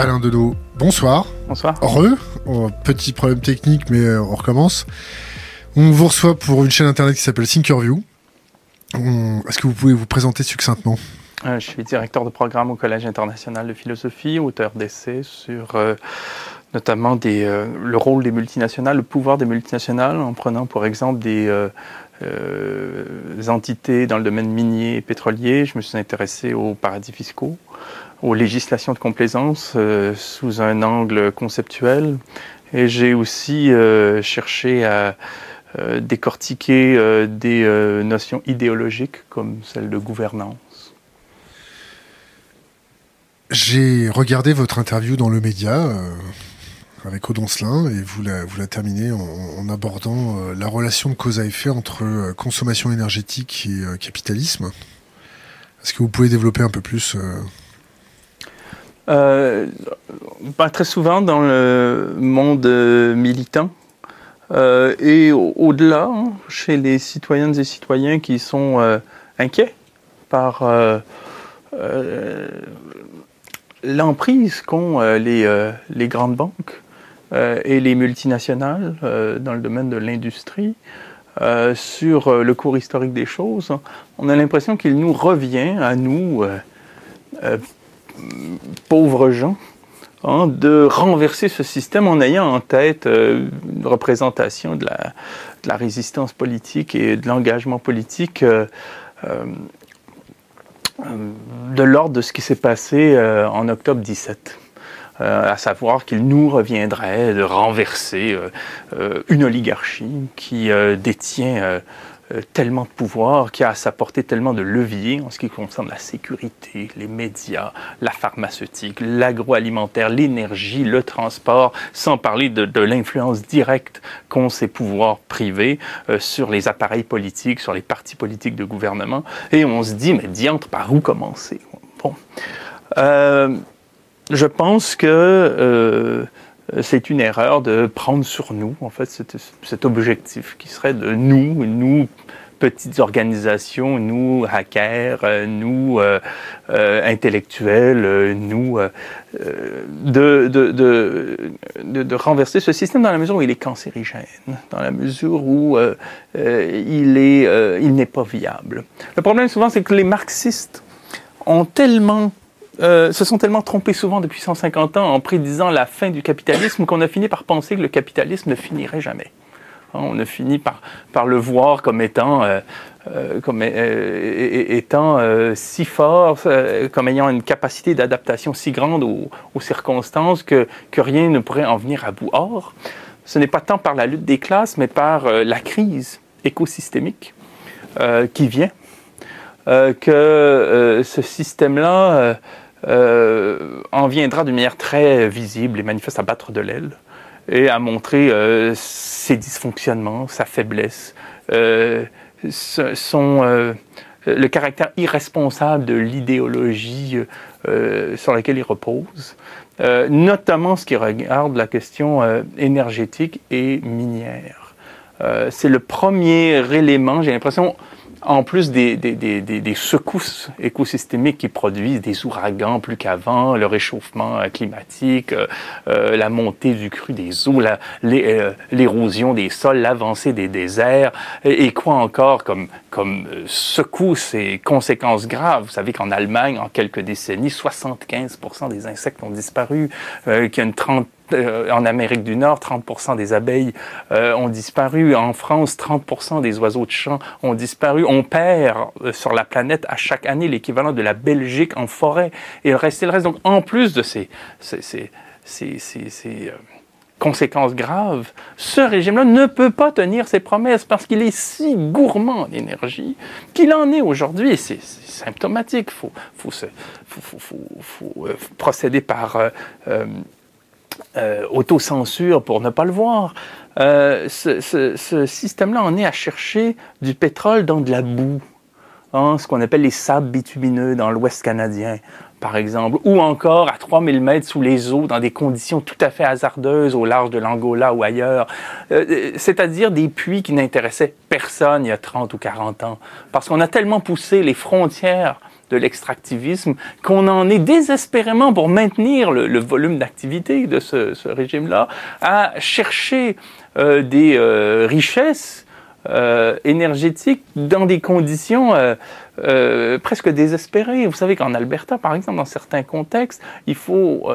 Alain Deneau, bonsoir. Bonsoir. Heureux. Oh, petit problème technique, mais euh, on recommence. On vous reçoit pour une chaîne internet qui s'appelle Thinkerview. Est-ce que vous pouvez vous présenter succinctement? Euh, Je suis directeur de programme au Collège international de philosophie, auteur d'essais sur euh, notamment des, le rôle des multinationales, le pouvoir des multinationales, en prenant pour exemple des entités dans le domaine minier et pétrolier. Je me suis intéressé aux paradis fiscaux aux législations de complaisance euh, sous un angle conceptuel. Et j'ai aussi euh, cherché à euh, décortiquer des notions idéologiques comme celle de gouvernance. J'ai regardé votre interview dans le média avec Odoncelin et vous la, terminez en, en abordant la relation de cause à effet entre consommation énergétique et capitalisme. Est-ce que vous pouvez développer un peu plus euh, très souvent dans le monde euh, militant. Euh, et au-delà, hein, chez les citoyennes et citoyens qui sont inquiets par l'emprise qu'ont les, grandes banques et les multinationales dans le domaine de l'industrie sur le cours historique des choses, on a l'impression qu'il nous revient à nous, pauvres gens, hein, de renverser ce système en ayant en tête euh, une représentation de la, résistance politique et de l'engagement politique euh, euh, de l'ordre de ce qui s'est passé en octobre 17. à savoir qu'il nous reviendrait de renverser une oligarchie qui détient euh, tellement de pouvoir, qui a à sa portée tellement de leviers en ce qui concerne la sécurité, les médias, la pharmaceutique, l'agroalimentaire, l'énergie, le transport, sans parler de, l'influence directe qu'ont ces pouvoirs privés euh, sur les appareils politiques, sur les partis politiques de gouvernement. Et on se dit, mais diantre, par où commencer? Bon. Euh, je pense que euh, c'est une erreur de prendre sur nous, en fait, cet, objectif qui serait de nous, nous, petites organisations, nous, hackers, euh, nous, euh, intellectuels, nous, de, renverser ce système dans la mesure où il est cancérigène, dans la mesure où il est, il n'est pas viable. Le problème souvent, c'est que les marxistes ont tellement euh, se sont tellement trompés souvent depuis 150 ans en prédisant la fin du capitalisme qu'on a fini par penser que le capitalisme ne finirait jamais. Hein, on a fini par, par le voir comme étant, euh, euh, si fort, comme ayant une capacité d'adaptation si grande aux, circonstances que, que, rien ne pourrait en venir à bout. Or, ce n'est pas tant par la lutte des classes, mais par la crise écosystémique qui vient, que ce système-là en viendra d'une manière très visible et manifeste à battre de l'aile et à montrer euh, ses dysfonctionnements, sa faiblesse, euh, le caractère irresponsable de l'idéologie sur laquelle il repose, notamment ce qui regarde la question énergétique et minière. C'est le premier élément, j'ai l'impression, en plus des, des, des, des, secousses écosystémiques qui produisent des ouragans plus qu'avant, le réchauffement euh, climatique, euh, euh, la montée du cru des eaux, l'érosion des sols, l'avancée des déserts, et, quoi encore comme, comme secousses et conséquences graves. Vous savez qu'en Allemagne, en quelques décennies, 75% des insectes ont disparu, qu'il y a une trentaine euh, en Amérique du Nord, 30% des abeilles euh, ont disparu. En France, 30% des oiseaux de champ ont disparu. On perd euh, sur la planète à chaque année l'équivalent de la Belgique en forêt. Et le reste, le reste. Donc, en plus de ces, ces, ces, ces conséquences graves, ce régime-là ne peut pas tenir ses promesses parce qu'il est si gourmand en énergie qu'il en est aujourd'hui. C'est symptomatique. Il faut, procéder par autocensure pour ne pas le voir. Euh, ce, système-là en est à chercher du pétrole dans de la boue, hein, ce qu'on appelle les sables bitumineux dans l'Ouest canadien, par exemple, ou encore à 3000 mètres sous les eaux dans des conditions tout à fait hasardeuses au large de l'Angola ou ailleurs, euh, c'est-à-dire des puits qui n'intéressaient personne il y a 30 ou 40 ans, parce qu'on a tellement poussé les frontières de l'extractivisme, qu'on en est désespérément pour maintenir le, volume d'activité de ce, régime-là, à chercher euh, des euh, richesses euh, énergétiques dans des conditions presque désespérées. Vous savez qu'en Alberta, par exemple, dans certains contextes, il faut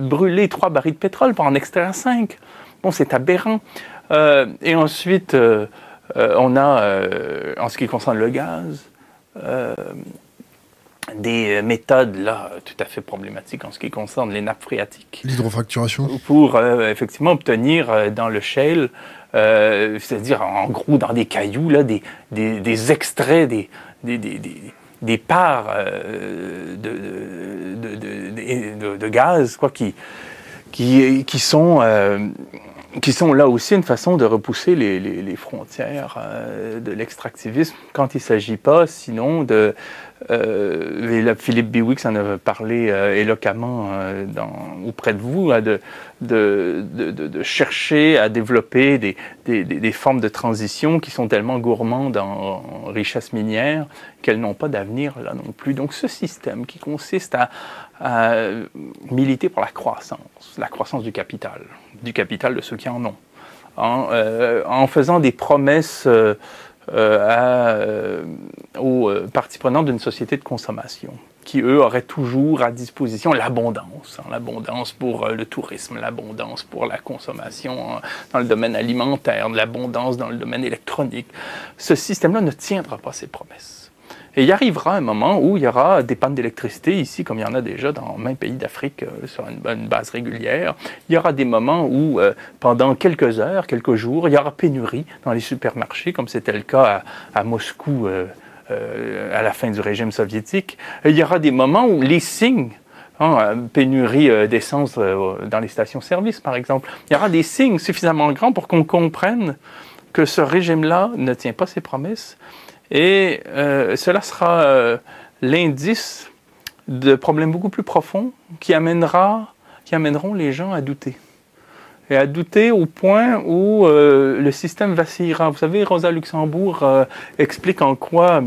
brûler trois barils de pétrole pour en extraire cinq. Bon, c'est aberrant. et ensuite, on a, en ce qui concerne le gaz, des méthodes là tout à fait problématiques en ce qui concerne les nappes phréatiques. L'hydrofracturation Pour euh, effectivement obtenir euh, dans le shale, euh, c'est-à-dire en gros dans des cailloux, là, des, des, des extraits, des, des, des parts de, de, de, gaz quoi, qui, qui, qui sont qui sont là aussi une façon de repousser les, les, frontières de l'extractivisme quand il ne s'agit pas sinon de, euh, Philippe Biwix en a parlé euh, éloquemment euh, dans, auprès de vous, hein, de, de, de, chercher à développer des, des, des, formes de transition qui sont tellement gourmandes en, richesse minière qu'elles n'ont pas d'avenir là non plus. Donc ce système qui consiste à, à, militer pour la croissance, la croissance du capital, du capital de ceux qui en ont, en, euh, en faisant des promesses euh, à, euh, aux euh, parties prenantes d'une société de consommation qui, eux, auraient toujours à disposition l'abondance, hein, l'abondance pour le tourisme, l'abondance pour la consommation hein, dans le domaine alimentaire, l'abondance dans le domaine électronique. Ce système-là ne tiendra pas ses promesses. Et il arrivera un moment où il y aura des pannes d'électricité ici, comme il y en a déjà dans maints pays d'Afrique euh, sur une, base régulière. Il y aura des moments où, euh, pendant quelques heures, quelques jours, il y aura pénurie dans les supermarchés, comme c'était le cas à, Moscou euh, à la fin du régime soviétique. il y aura des moments où les signes Hein, pénurie d'essence dans les stations-service, par exemple. Il y aura des signes suffisamment grands pour qu'on comprenne que ce régime-là ne tient pas ses promesses et euh, cela sera euh, l'indice de problèmes beaucoup plus profonds qui, amènera, qui amèneront les gens à douter. Et à douter au point où euh, le système vacillera. Vous savez, Rosa Luxembourg explique en quoi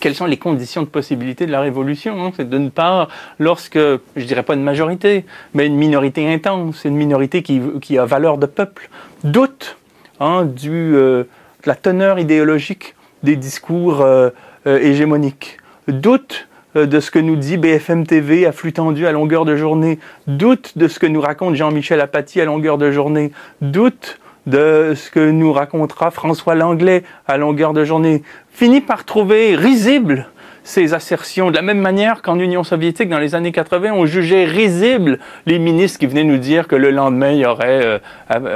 quelles sont les conditions de possibilité de la révolution. Hein. C'est d'une part, lorsque, je dirais pas une majorité, mais une minorité intense, une minorité qui, qui a valeur de peuple, doute hein, du, de la teneur idéologique des discours euh, euh, hégémoniques, doute euh, de ce que nous dit BFM TV à flux tendu à longueur de journée, doute de ce que nous raconte Jean-Michel Apathy à longueur de journée, doute de ce que nous racontera François Langlais à longueur de journée, finit par trouver risible ces assertions. De la même manière qu'en Union soviétique, dans les années 80, on jugeait risibles les ministres qui venaient nous dire que le lendemain, il y aurait euh,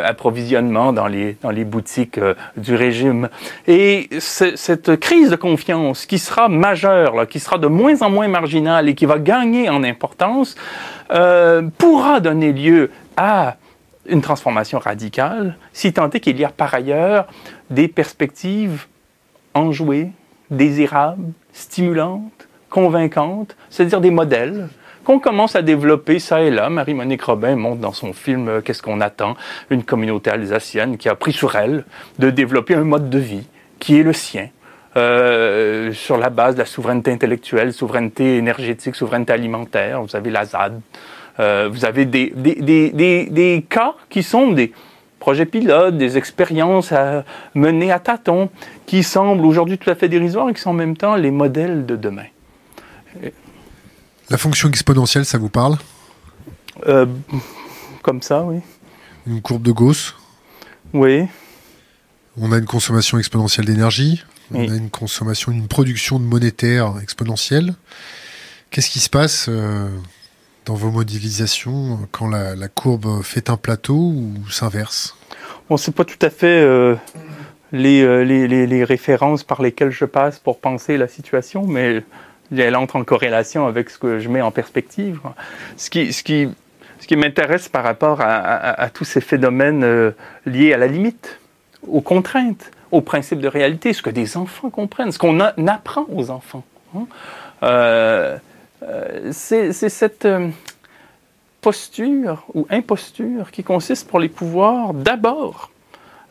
approvisionnement dans les, dans les boutiques euh, du régime. Et cette crise de confiance qui sera majeure, qui sera de moins en moins marginale et qui va gagner en importance, euh, pourra donner lieu à une transformation radicale, si tant est qu'il y a par ailleurs des perspectives enjouées, désirables, stimulantes, convaincantes, c'est-à-dire des modèles qu'on commence à développer ça et là. Marie-Monique Robin montre dans son film euh, Qu'est-ce qu'on attend? Une communauté alsacienne qui a pris sur elle de développer un mode de vie qui est le sien. Euh, sur la base de la souveraineté intellectuelle, souveraineté énergétique, souveraineté alimentaire. Vous avez la ZAD. Euh, vous avez des, des, des, des, cas qui sont des, projets pilotes, des expériences à mener à tâtons, qui semblent aujourd'hui tout à fait dérisoires et qui sont en même temps les modèles de demain. La fonction exponentielle, ça vous parle? Euh, Comme ça, oui. Une courbe de Gauss? Oui. On a une consommation exponentielle d'énergie, on a une consommation, une production de monétaire exponentielle. Qu'est-ce qui se passe euh, dans vos modélisations quand la, courbe fait un plateau ou s'inverse? On ne sait pas tout à fait euh, euh, les, références par lesquelles je passe pour penser la situation, mais elle entre en corrélation avec ce que je mets en perspective. Ce qui, m'intéresse par rapport à, tous ces phénomènes euh, liés à la limite, aux contraintes, aux principes de réalité, ce que des enfants comprennent, ce qu'on apprend aux enfants. Hein. Euh, c'est cette posture ou imposture qui consiste pour les pouvoirs d'abord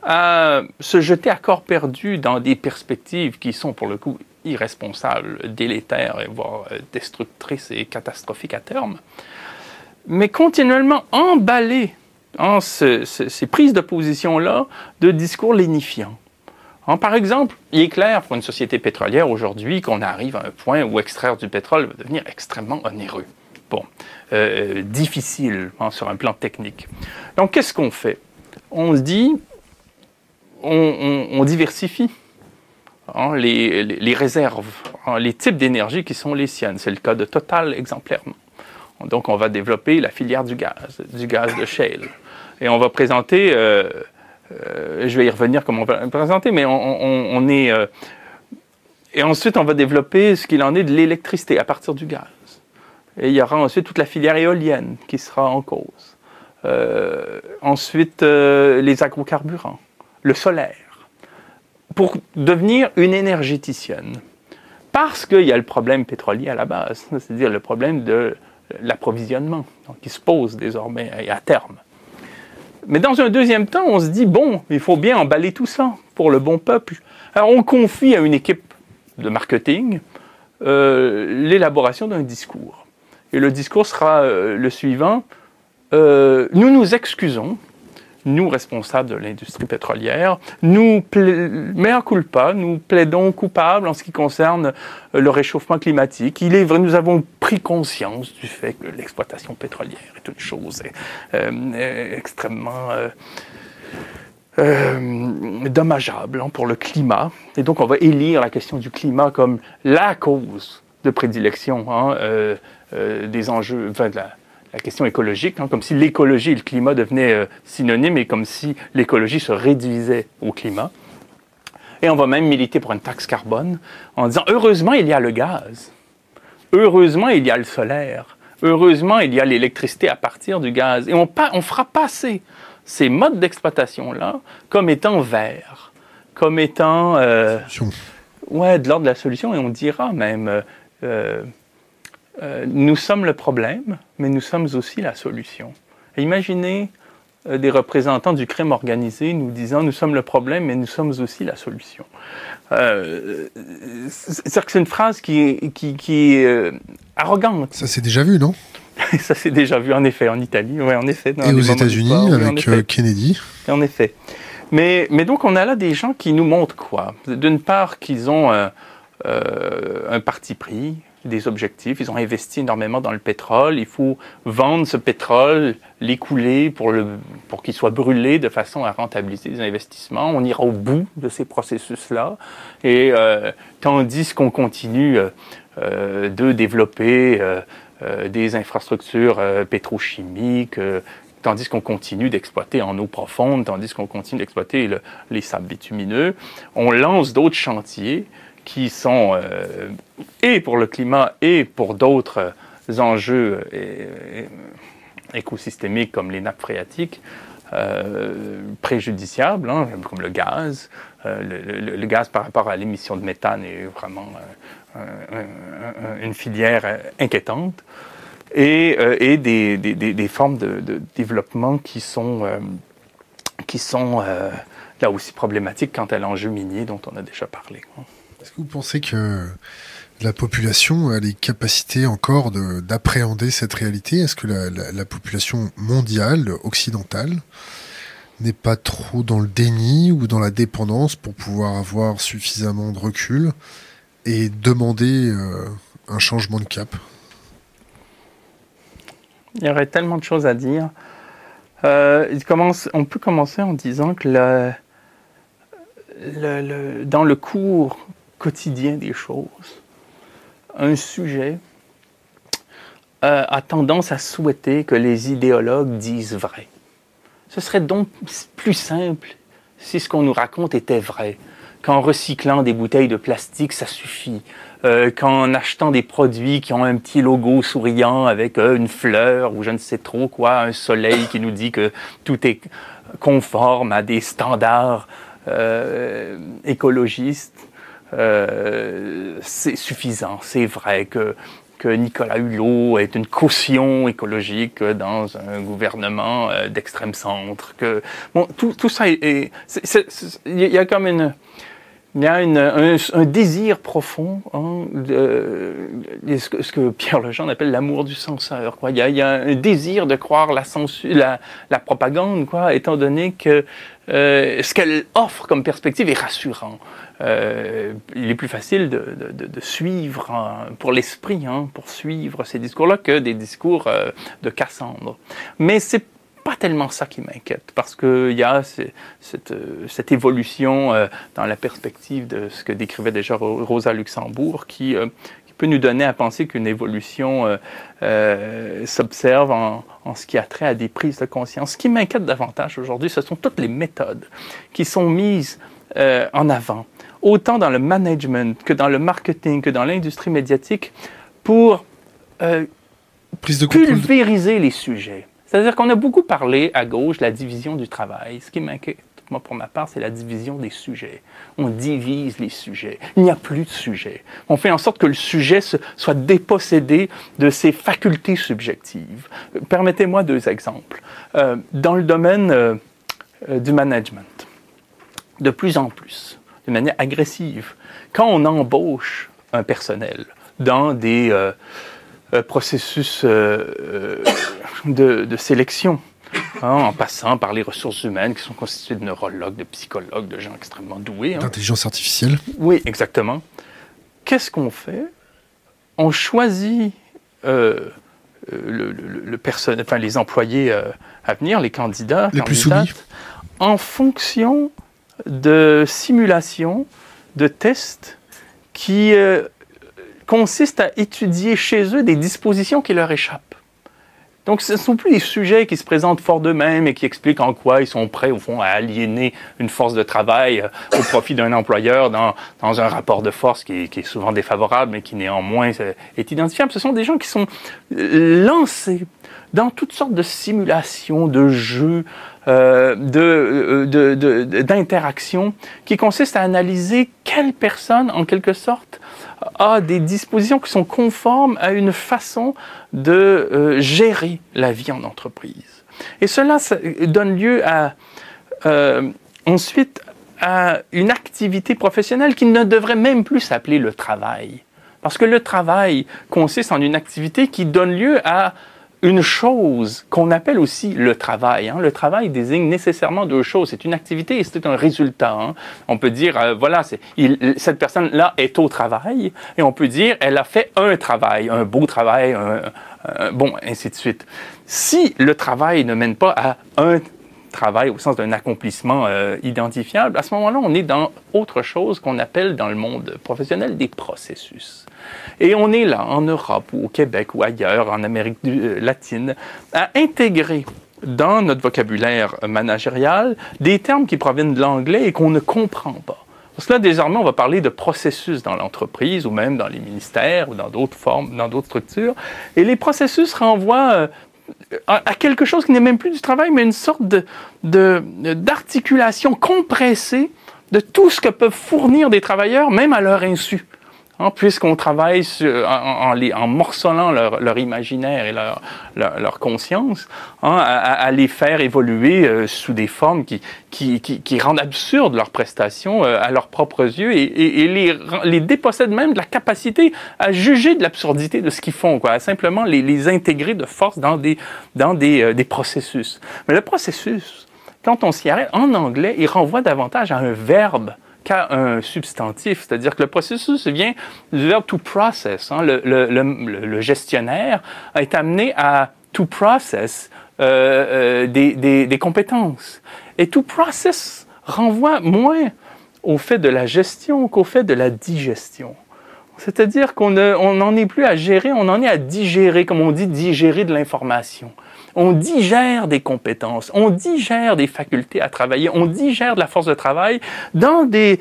à se jeter à corps perdu dans des perspectives qui sont pour le coup irresponsable, délétère et voire destructrice et catastrophique à terme. Mais continuellement emballé en ces prises de position-là de discours lénifiants. Par exemple, il est clair pour une société pétrolière aujourd'hui qu'on arrive à un point où extraire du pétrole va devenir extrêmement onéreux. Bon, euh, difficile hein, sur un plan technique. Donc, qu'est-ce qu'on fait? On se dit, on, diversifie hein, les, réserves, les types d'énergie qui sont les siennes. C'est le cas de Total exemplairement. Donc, on va développer la filière du gaz, du gaz de shale. Et on va présenter euh, euh, je vais y revenir comme on va le présenter, mais on, est. Euh, et ensuite, on va développer ce qu'il en est de l'électricité à partir du gaz. Et il y aura ensuite toute la filière éolienne qui sera en cause. Ensuite, les agrocarburants, le solaire, pour devenir une énergéticienne. Parce qu'il y a le problème pétrolier à la base, c'est-à-dire le problème de l'approvisionnement qui se pose désormais et à terme. Mais dans un deuxième temps, on se dit, bon, il faut bien emballer tout ça pour le bon peuple. Alors on confie à une équipe de marketing euh, l'élaboration d'un discours. Et le discours sera euh, le suivant. Euh, nous nous excusons nous, responsables de l'industrie pétrolière, nous, mea culpa, nous plaidons coupables en ce qui concerne euh, le réchauffement climatique. Il est vrai, nous avons pris conscience du fait que l'exploitation pétrolière est une chose euh, extrêmement euh, dommageable hein, pour le climat. Et donc, on va élire la question du climat comme la cause de prédilection hein, des enjeux, enfin, la, la question écologique, hein, comme si l'écologie et le climat devenaient euh, synonymes et comme si l'écologie se réduisait au climat. Et on va même militer pour une taxe carbone en disant heureusement il y a le gaz, heureusement il y a le solaire, heureusement il y a l'électricité à partir du gaz. Et on, on fera passer ces modes d'exploitation-là comme étant verts, comme étant... Euh, ouais, de l'ordre de la solution, et on dira même... Euh, euh, nous sommes le problème, mais nous sommes aussi la solution. imaginez euh, des représentants du crime organisé nous disant nous sommes le problème, mais nous sommes aussi la solution. Euh, c'est-à-dire que c'est une phrase qui est, qui, est arrogante. Ça s'est déjà vu, non? Ça s'est déjà vu, en effet, en Italie, ouais, en effet. Et aux États-Unis, avec Kennedy. En effet. Mais, mais donc, on a là des gens qui nous montrent quoi? D'une part, qu'ils ont un parti pris, des objectifs. Ils ont investi énormément dans le pétrole. Il faut vendre ce pétrole, l'écouler pour, pour qu'il soit brûlé de façon à rentabiliser les investissements. On ira au bout de ces processus-là. Et euh, tandis qu'on continue euh, euh, de développer des infrastructures pétrochimiques, tandis qu'on continue d'exploiter en eau profonde, tandis qu'on continue d'exploiter les sables bitumineux, on lance d'autres chantiers qui sont euh, et pour le climat et pour d'autres enjeux euh, écosystémiques comme les nappes phréatiques euh, préjudiciables, hein, comme le gaz. le, gaz par rapport à l'émission de méthane est vraiment une filière inquiétante. Et, et des, des, des, formes de, développement qui sont, qui sont là aussi problématiques quant à l'enjeu minier dont on a déjà parlé. Est-ce que vous pensez que la population a les capacités encore d'appréhender cette réalité? Est-ce que la, population mondiale, occidentale, n'est pas trop dans le déni ou dans la dépendance pour pouvoir avoir suffisamment de recul et demander euh, un changement de cap? Il y aurait tellement de choses à dire. Euh, on peut commencer en disant que dans le cours quotidien des choses, un sujet euh, a tendance à souhaiter que les idéologues disent vrai. Ce serait donc plus simple si ce qu'on nous raconte était vrai, qu'en recyclant des bouteilles de plastique, ça suffit, euh, qu'en achetant des produits qui ont un petit logo souriant avec euh, une fleur ou je ne sais trop quoi, un soleil qui nous dit que tout est conforme à des standards écologistes, euh, c'est suffisant. C'est vrai que, que Nicolas Hulot est une caution écologique dans un gouvernement euh, d'extrême centre. Que, bon, tout, ça est. Il y a comme une. il y a un, désir profond, hein, de, ce, que, Pierre Lejeune appelle l'amour du censeur. Quoi. Il, y a, un désir de croire la, la, propagande, quoi, étant donné que euh, ce qu'elle offre comme perspective est rassurant. Euh, il est plus facile de, suivre hein, pour l'esprit, hein, pour suivre ces discours-là que des discours euh, de Cassandre. Mais c'est pas tellement ça qui m'inquiète, parce qu'il y a cette, évolution dans la perspective de ce que décrivait déjà Rosa Luxembourg, qui peut nous donner à penser qu'une évolution euh, s'observe en, en, ce qui a trait à des prises de conscience. Ce qui m'inquiète davantage aujourd'hui, ce sont toutes les méthodes qui sont mises en avant, autant dans le management que dans le marketing, que dans l'industrie médiatique, pour Prise de pulvériser les sujets. C'est-à-dire qu'on a beaucoup parlé à gauche de la division du travail. Ce qui m'inquiète, moi, pour ma part, c'est la division des sujets. On divise les sujets. Il n'y a plus de sujet. On fait en sorte que le sujet soit dépossédé de ses facultés subjectives. Permettez-moi deux exemples. Euh, dans le domaine euh, euh, du management, de plus en plus, de manière agressive, quand on embauche un personnel dans des euh, processus euh, euh, de, sélection, hein, en passant par les ressources humaines qui sont constituées de neurologues, de psychologues, de gens extrêmement doués. Hein. D'intelligence artificielle Oui, exactement. Qu'est-ce qu'on fait? On choisit le, le, enfin, les employés à venir, les candidats, les plus soumis. en fonction de simulations, de tests qui consiste à étudier chez eux des dispositions qui leur échappent. Donc, ce ne sont plus des sujets qui se présentent fort d'eux-mêmes et qui expliquent en quoi ils sont prêts, au fond, à aliéner une force de travail euh, au profit d'un employeur dans, dans, un rapport de force qui, est souvent défavorable, mais qui néanmoins euh, est identifiable. Ce sont des gens qui sont euh, lancés dans toutes sortes de simulations, de jeux, d'interactions de, qui consistent à analyser quelle personne, en quelque sorte, a des dispositions qui sont conformes à une façon de euh, gérer la vie en entreprise. Et cela ça donne lieu à, euh, ensuite à une activité professionnelle qui ne devrait même plus s'appeler le travail. Parce que le travail consiste en une activité qui donne lieu à une chose qu'on appelle aussi le travail. Hein. Le travail désigne nécessairement deux choses. C'est une activité et c'est un résultat. Hein. On peut dire, euh, voilà, il, cette personne-là est au travail et on peut dire, elle a fait un travail, un beau travail, un, bon, ainsi de suite. Si le travail ne mène pas à un au sens d'un accomplissement euh, identifiable, à ce moment-là, on est dans autre chose qu'on appelle dans le monde professionnel des processus. Et on est là, en Europe ou au Québec ou ailleurs, en Amérique euh, latine, à intégrer dans notre vocabulaire managérial des termes qui proviennent de l'anglais et qu'on ne comprend pas. Parce que là, désormais, on va parler de processus dans l'entreprise ou même dans les ministères ou dans d'autres formes, dans d'autres structures. Et les processus renvoient euh, à, quelque chose qui n'est même plus du travail, mais une sorte d'articulation compressée de tout ce que peuvent fournir des travailleurs, même à leur insu. Hein, puisqu'on travaille en, morcelant leur, imaginaire et leur, conscience, hein, à, les faire évoluer euh, sous des formes qui, rendent absurdes leurs prestations euh, à leurs propres yeux et, les, les, dépossèdent même de la capacité à juger de l'absurdité de ce qu'ils font, à simplement les, intégrer de force dans euh, des processus. Mais le processus, quand on s'y arrête, en anglais, il renvoie davantage à un verbe qu'à un substantif, c'est-à-dire que le processus vient du verbe to process. Hein. Le, gestionnaire été amené à to process euh, euh, des, compétences. Et to process renvoie moins au fait de la gestion qu'au fait de la digestion. C'est-à-dire qu'on n'en est plus à gérer, on en est à digérer, comme on dit, digérer de l'information on digère des compétences, on digère des facultés à travailler, on digère de la force de travail dans des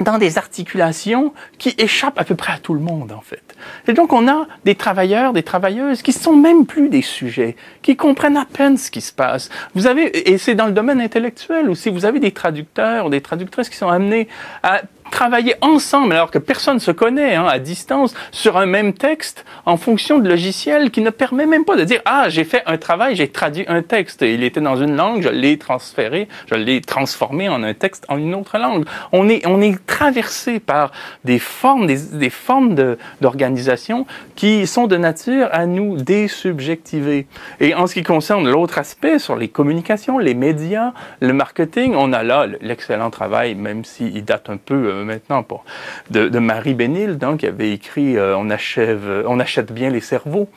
dans des articulations qui échappent à peu près à tout le monde, en fait. Et donc, on a des travailleurs, des travailleuses qui sont même plus des sujets, qui comprennent à peine ce qui se passe. Vous avez, et c'est dans le domaine intellectuel aussi, vous avez des traducteurs, des traductrices qui sont amenés à travailler ensemble alors que personne ne se connaît hein, à distance sur un même texte en fonction de logiciels qui ne permet même pas de dire ah j'ai fait un travail j'ai traduit un texte. Il était dans une langue je l'ai transféré je l'ai transformé en un texte en une autre langue. On est on est traversé par des formes des, des formes d'organisation qui sont de nature à nous désubjectiver. Et en ce qui concerne l'autre aspect sur les communications les médias le marketing on a là l'excellent travail même s'il date un peu euh, maintenant pour, de, Marie Bénil, donc, qui avait écrit euh, on, achève, on achète bien les cerveaux,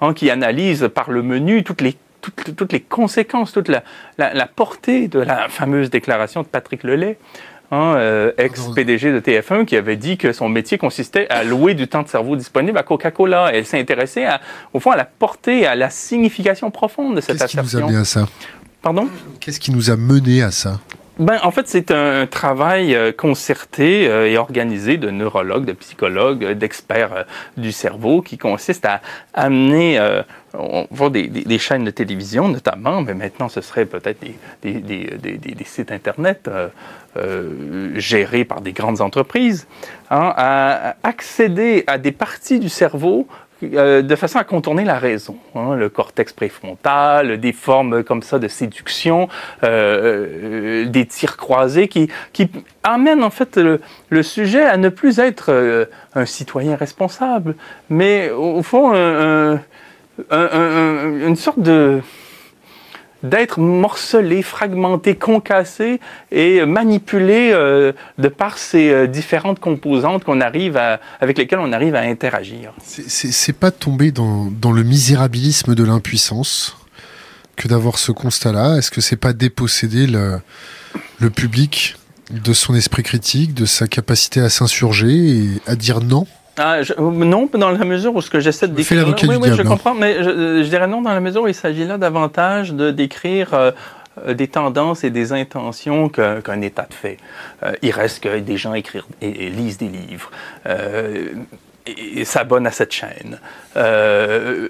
hein, qui analyse par le menu toutes les toutes, toutes les conséquences, toute la, la, portée de la fameuse déclaration de Patrick Lelay, hein, euh, ex-PDG de TF1, qui avait dit que son métier consistait à louer du temps de cerveau disponible à Coca-Cola. Elle s'est intéressée, à, au fond, à la portée, à la signification profonde de cette assertion. Qu'est-ce qui nous a mené à ça? Pardon? Qu'est-ce qui nous a mené à ça? Ben, en fait, c'est un travail euh, concerté euh, et organisé de neurologues, de psychologues, euh, d'experts du cerveau qui consiste à amener, on voit des, chaînes de télévision notamment, mais maintenant ce serait peut-être des, des, sites Internet gérés par des grandes entreprises, hein, à accéder à des parties du cerveau euh, de façon à contourner la raison. Hein, le cortex préfrontal, des formes comme ça de séduction, euh, euh, des tirs croisés qui, qui amènent en fait le, sujet à ne plus être un citoyen responsable, mais au, fond une sorte de d'être morcelé, fragmenté, concassé et manipulé euh, de par ces euh, différentes composantes qu'on arrive à, avec lesquelles on arrive à interagir. C'est pas tomber dans, dans, le misérabilisme de l'impuissance que d'avoir ce constat-là. Est-ce que c'est pas déposséder le, le public de son esprit critique, de sa capacité à s'insurger et à dire non? Ah, non, dans la mesure où ce que j'essaie de décrire. oui, oui, je comprends, mais je, dirais non dans la mesure où il s'agit là davantage de décrire euh, euh, des tendances et des intentions qu'un État de fait. Euh, il reste que des gens écrivent et, lisent des livres et, s'abonnent à cette chaîne, euh,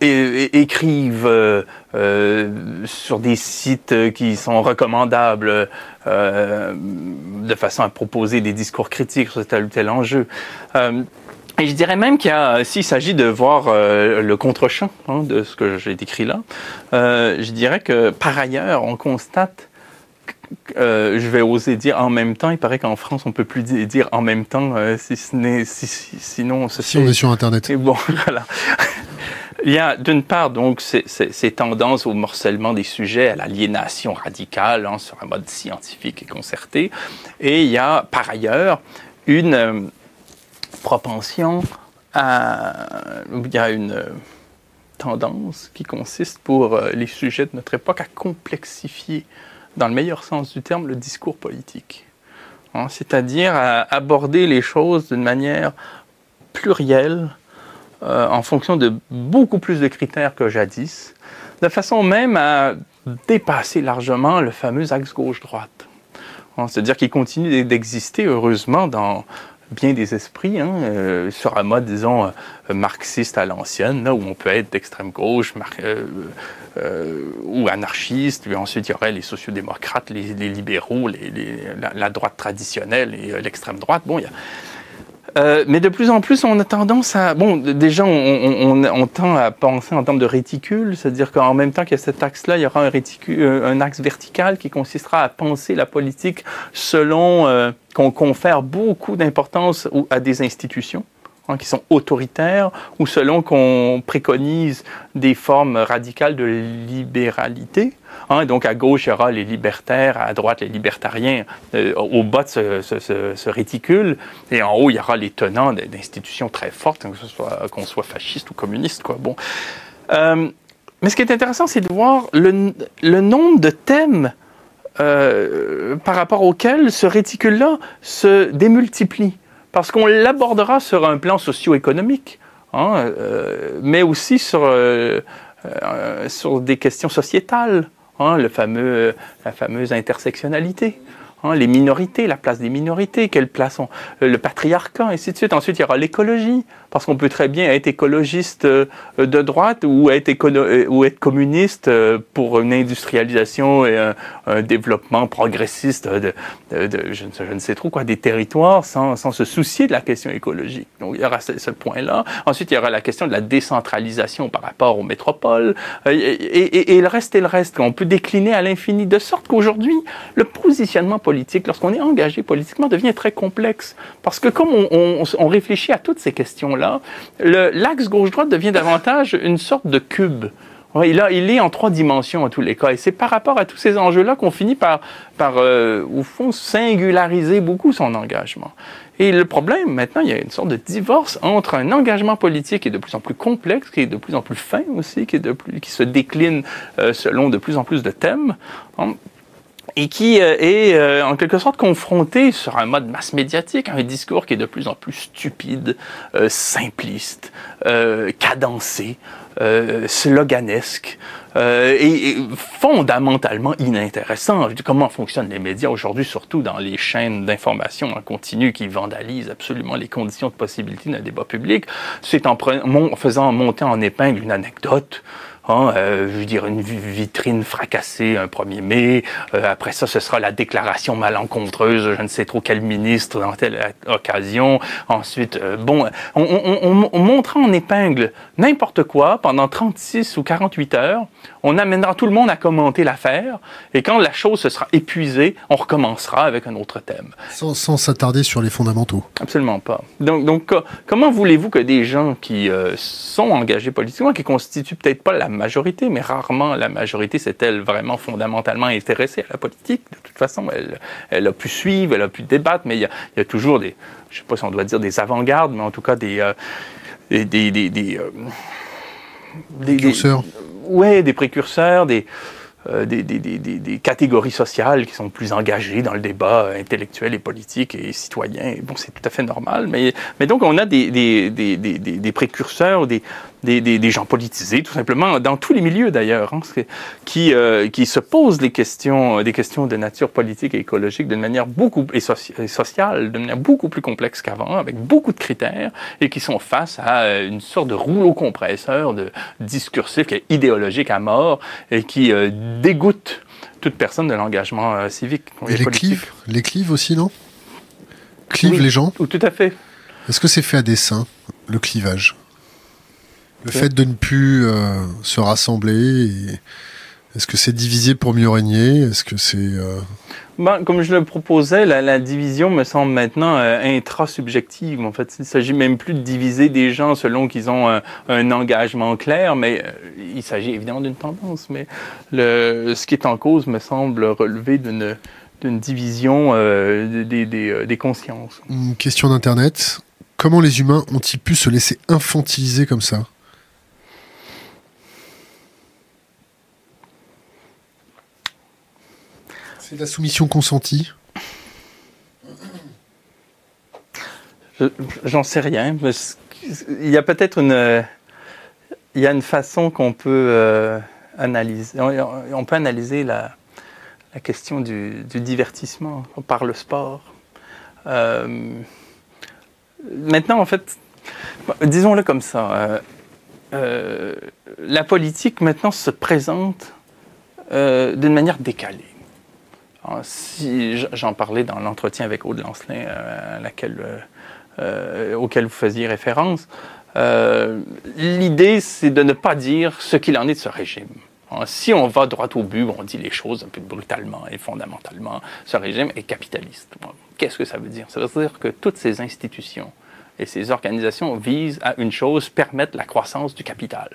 et, écrivent euh, sur des sites qui sont recommandables euh, de façon à proposer des discours critiques sur tel ou tel enjeu. et je dirais même qu'il s'il s'agit de voir le contre-champ hein, de ce que j'ai décrit là, je dirais que par ailleurs, on constate euh, je vais oser dire en même temps. Il paraît qu'en France, on peut plus dire en même temps, euh, si ce n'est, si, sinon, si on est sur Internet. Et bon, voilà. Il y a d'une part donc ces, ces, tendances au morcellement des sujets, à l'aliénation radicale hein, sur un mode scientifique et concerté, et il y a par ailleurs une euh, propension à, il y a une tendance qui consiste pour les sujets de notre époque à complexifier dans le meilleur sens du terme, le discours politique. Hein, c'est-à-dire aborder les choses d'une manière plurielle, euh, en fonction de beaucoup plus de critères que jadis, de façon même à dépasser largement le fameux axe gauche-droite. Hein, c'est-à-dire qu'il continue d'exister, heureusement, dans, bien des esprits, hein, euh, sur un mode, disons, euh, marxiste à l'ancienne, où on peut être d'extrême gauche euh, ou anarchiste, puis ensuite il y aurait les sociodémocrates, les, les libéraux, la, droite traditionnelle et l'extrême droite. Bon, il euh, mais de plus en plus, on a tendance à... Bon, déjà, on, tend à penser en termes de réticule, c'est-à-dire qu'en même temps qu'il y a cet axe-là, il y aura un, réticule, euh, un axe vertical qui consistera à penser la politique selon euh, qu'on confère beaucoup d'importance à des institutions. Hein, qui sont autoritaires, ou selon qu'on préconise des formes radicales de libéralité. Hein, donc à gauche, il y aura les libertaires, à droite, les libertariens, euh, au bas de ce, réticule, et en haut, il y aura les tenants d'institutions très fortes, hein, qu'on soit, fasciste ou communiste. Quoi. Bon. Euh, mais ce qui est intéressant, c'est de voir le, nombre de thèmes euh, par rapport auxquels ce réticule-là se démultiplie parce qu'on l'abordera sur un plan socio-économique, hein, euh, mais aussi sur, euh, euh, sur des questions sociétales, hein, le fameux, la fameuse intersectionnalité. Hein, les minorités, la place des minorités, quelle place le patriarcat, ainsi de suite. Ensuite, il y aura l'écologie, parce qu'on peut très bien être écologiste euh, de droite ou être, euh, communiste pour une industrialisation et un, développement progressiste je, ne sais, trop quoi, des territoires sans, sans, se soucier de la question écologique. Donc, il y aura ce, point-là. Ensuite, il y aura la question de la décentralisation par rapport aux métropoles, et, le reste et le reste. On peut décliner à l'infini, de sorte qu'aujourd'hui, le positionnement politique, lorsqu'on est engagé politiquement, devient très complexe. Parce que comme on, réfléchit à toutes ces questions-là, l'axe gauche-droite devient davantage une sorte de cube. Il, est en trois dimensions en tous les cas. Et c'est par rapport à tous ces enjeux-là qu'on finit par, euh, au fond, singulariser beaucoup son engagement. Et le problème, maintenant, il y a une sorte de divorce entre un engagement politique qui est de plus en plus complexe, qui est de plus en plus fin aussi, qui se décline euh, selon de plus en plus de thèmes. Hein et qui euh, est euh, en quelque sorte confronté sur un mode masse médiatique, un discours qui est de plus en plus stupide, euh, simpliste, cadencé, sloganesque. et, fondamentalement inintéressant. Comment fonctionnent les médias aujourd'hui, surtout dans les chaînes d'information en continu qui vandalisent absolument les conditions de possibilité d'un débat public? C'est en, en faisant monter en épingle une anecdote Hein, euh, je veux dire, une vitrine fracassée un 1er mai. Euh, après ça, ce sera la déclaration malencontreuse, je ne sais trop quel ministre dans telle occasion. Ensuite, euh, bon, on, on, on, montrera en épingle n'importe quoi pendant 36 ou 48 heures. On amènera tout le monde à commenter l'affaire. Et quand la chose se sera épuisée, on recommencera avec un autre thème. Sans, sans s'attarder sur les fondamentaux. Absolument pas. Donc, donc comment voulez-vous que des gens qui sont engagés politiquement, qui constituent peut-être pas la majorité, mais rarement la majorité s'est-elle vraiment fondamentalement intéressée à la politique. De toute façon, elle, elle a pu suivre, elle a pu débattre, mais il y a, il y a toujours des, je ne sais pas si on doit dire des avant-gardes, mais en tout cas des, euh, des, des, des, des, euh, des précurseurs. Oui, des précurseurs, des, euh, des, catégories sociales qui sont plus engagées dans le débat intellectuel et politique et citoyen. Bon, c'est tout à fait normal, mais, mais donc on a des, précurseurs, des, des, gens politisés, tout simplement, dans tous les milieux d'ailleurs, hein, qui, euh, qui se posent des questions, des questions de nature politique et écologique d'une manière beaucoup, et, sociale, de manière beaucoup plus complexe qu'avant, avec beaucoup de critères, et qui sont face à euh, une sorte de rouleau compresseur de discursif qui est idéologique à mort et qui euh, dégoûte toute personne de l'engagement civique. Et les clives, les clives aussi, non? Clive les gens? Tout à fait. Est-ce que c'est fait à dessein, le clivage? Le fait de ne plus euh, se rassembler, est-ce que c'est divisé pour mieux régner? Est-ce que c'est euh, ben, comme je le proposais, la, division me semble maintenant euh, intrasubjective. En fait, il ne s'agit même plus de diviser des gens selon qu'ils ont un, engagement clair, mais il s'agit évidemment d'une tendance. Mais le, ce qui est en cause me semble relever d'une d'une division des, des consciences. Une question d'Internet. Comment les humains ont-ils pu se laisser infantiliser comme ça? C'est la soumission consentie J'en sais rien. il y a peut-être une, façon qu'on peut euh, analyser. On, peut analyser la, la question du, divertissement par le sport. Euh, maintenant, en fait, disons-le comme ça, euh, la politique maintenant se présente d'une manière décalée. J'en parlais dans l'entretien avec Aude Lancelin, euh, euh, euh, auquel vous faisiez référence, l'idée, c'est de ne pas dire ce qu'il en est de ce régime. Ah, si on va droit au but, on dit les choses un peu brutalement et fondamentalement, ce régime est capitaliste. Qu'est-ce que ça veut dire? Ça veut dire que toutes ces institutions et ces organisations visent à une chose, permettre la croissance du capital.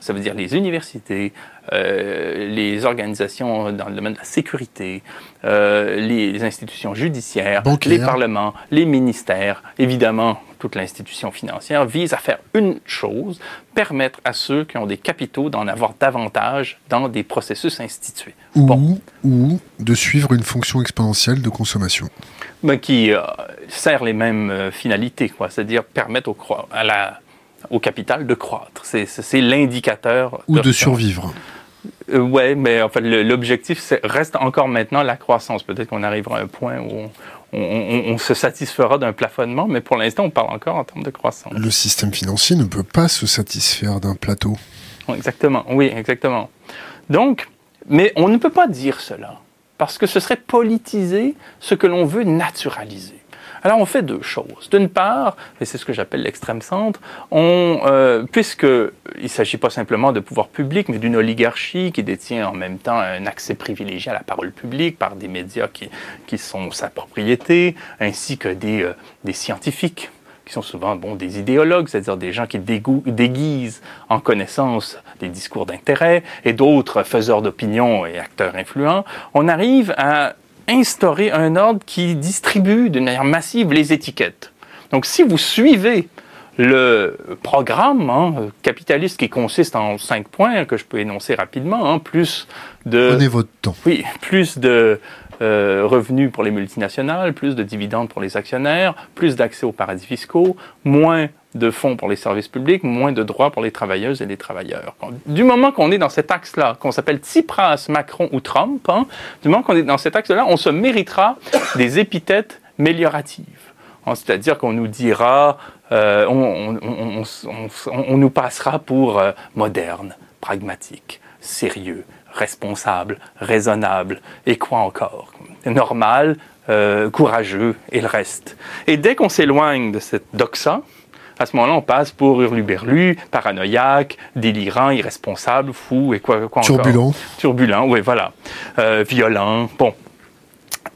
Ça veut dire les universités, euh, les organisations dans le domaine de la sécurité, euh, les, institutions judiciaires, les parlements, les ministères, évidemment, toute l'institution financière vise à faire une chose, permettre à ceux qui ont des capitaux d'en avoir davantage dans des processus institués. Ou, ou de suivre une fonction exponentielle de consommation. Ben, qui euh, sert les mêmes finalités, c'est-à-dire permettre au, à la au capital de croître. C'est l'indicateur. Ou de survivre. Euh, oui, mais en fait, l'objectif reste encore maintenant la croissance. Peut-être qu'on arrivera à un point où on, se satisfera d'un plafonnement, mais pour l'instant, on parle encore en termes de croissance. Le système financier ne peut pas se satisfaire d'un plateau. Exactement, oui, exactement. Donc, mais on ne peut pas dire cela, parce que ce serait politiser ce que l'on veut naturaliser. Alors on fait deux choses. D'une part, et c'est ce que j'appelle l'extrême centre, on, euh, puisqu'il ne s'agit pas simplement de pouvoir public, mais d'une oligarchie qui détient en même temps un accès privilégié à la parole publique par des médias qui, qui sont sa propriété, ainsi que des, euh, des scientifiques qui sont souvent bon, des idéologues, c'est-à-dire des gens qui déguisent en connaissance des discours d'intérêt, et d'autres faiseurs d'opinion et acteurs influents, on arrive à instaurer un ordre qui distribue d'une manière massive les étiquettes. Donc si vous suivez le programme hein, capitaliste qui consiste en cinq points que je peux énoncer rapidement, hein, plus de... Prenez votre temps. Oui, plus de euh, revenus pour les multinationales, plus de dividendes pour les actionnaires, plus d'accès aux paradis fiscaux, moins de fonds pour les services publics, moins de droits pour les travailleuses et les travailleurs. Du moment qu'on est dans cet axe-là, qu'on s'appelle Tsipras, Macron ou Trump, hein, du moment qu'on est dans cet axe-là, on se méritera des épithètes mélioratives. Hein, c'est-à-dire qu'on nous dira, euh, on, nous passera pour euh, moderne, pragmatique, sérieux, responsable, raisonnable, et quoi encore? Normal, euh, courageux, et le reste. Et dès qu'on s'éloigne de cette doxa, à ce moment-là, on passe pour hurluberlu, paranoïaque, délirant, irresponsable, fou, et quoi, quoi encore Turbulent. Turbulent, oui, voilà. Euh, violent. Bon,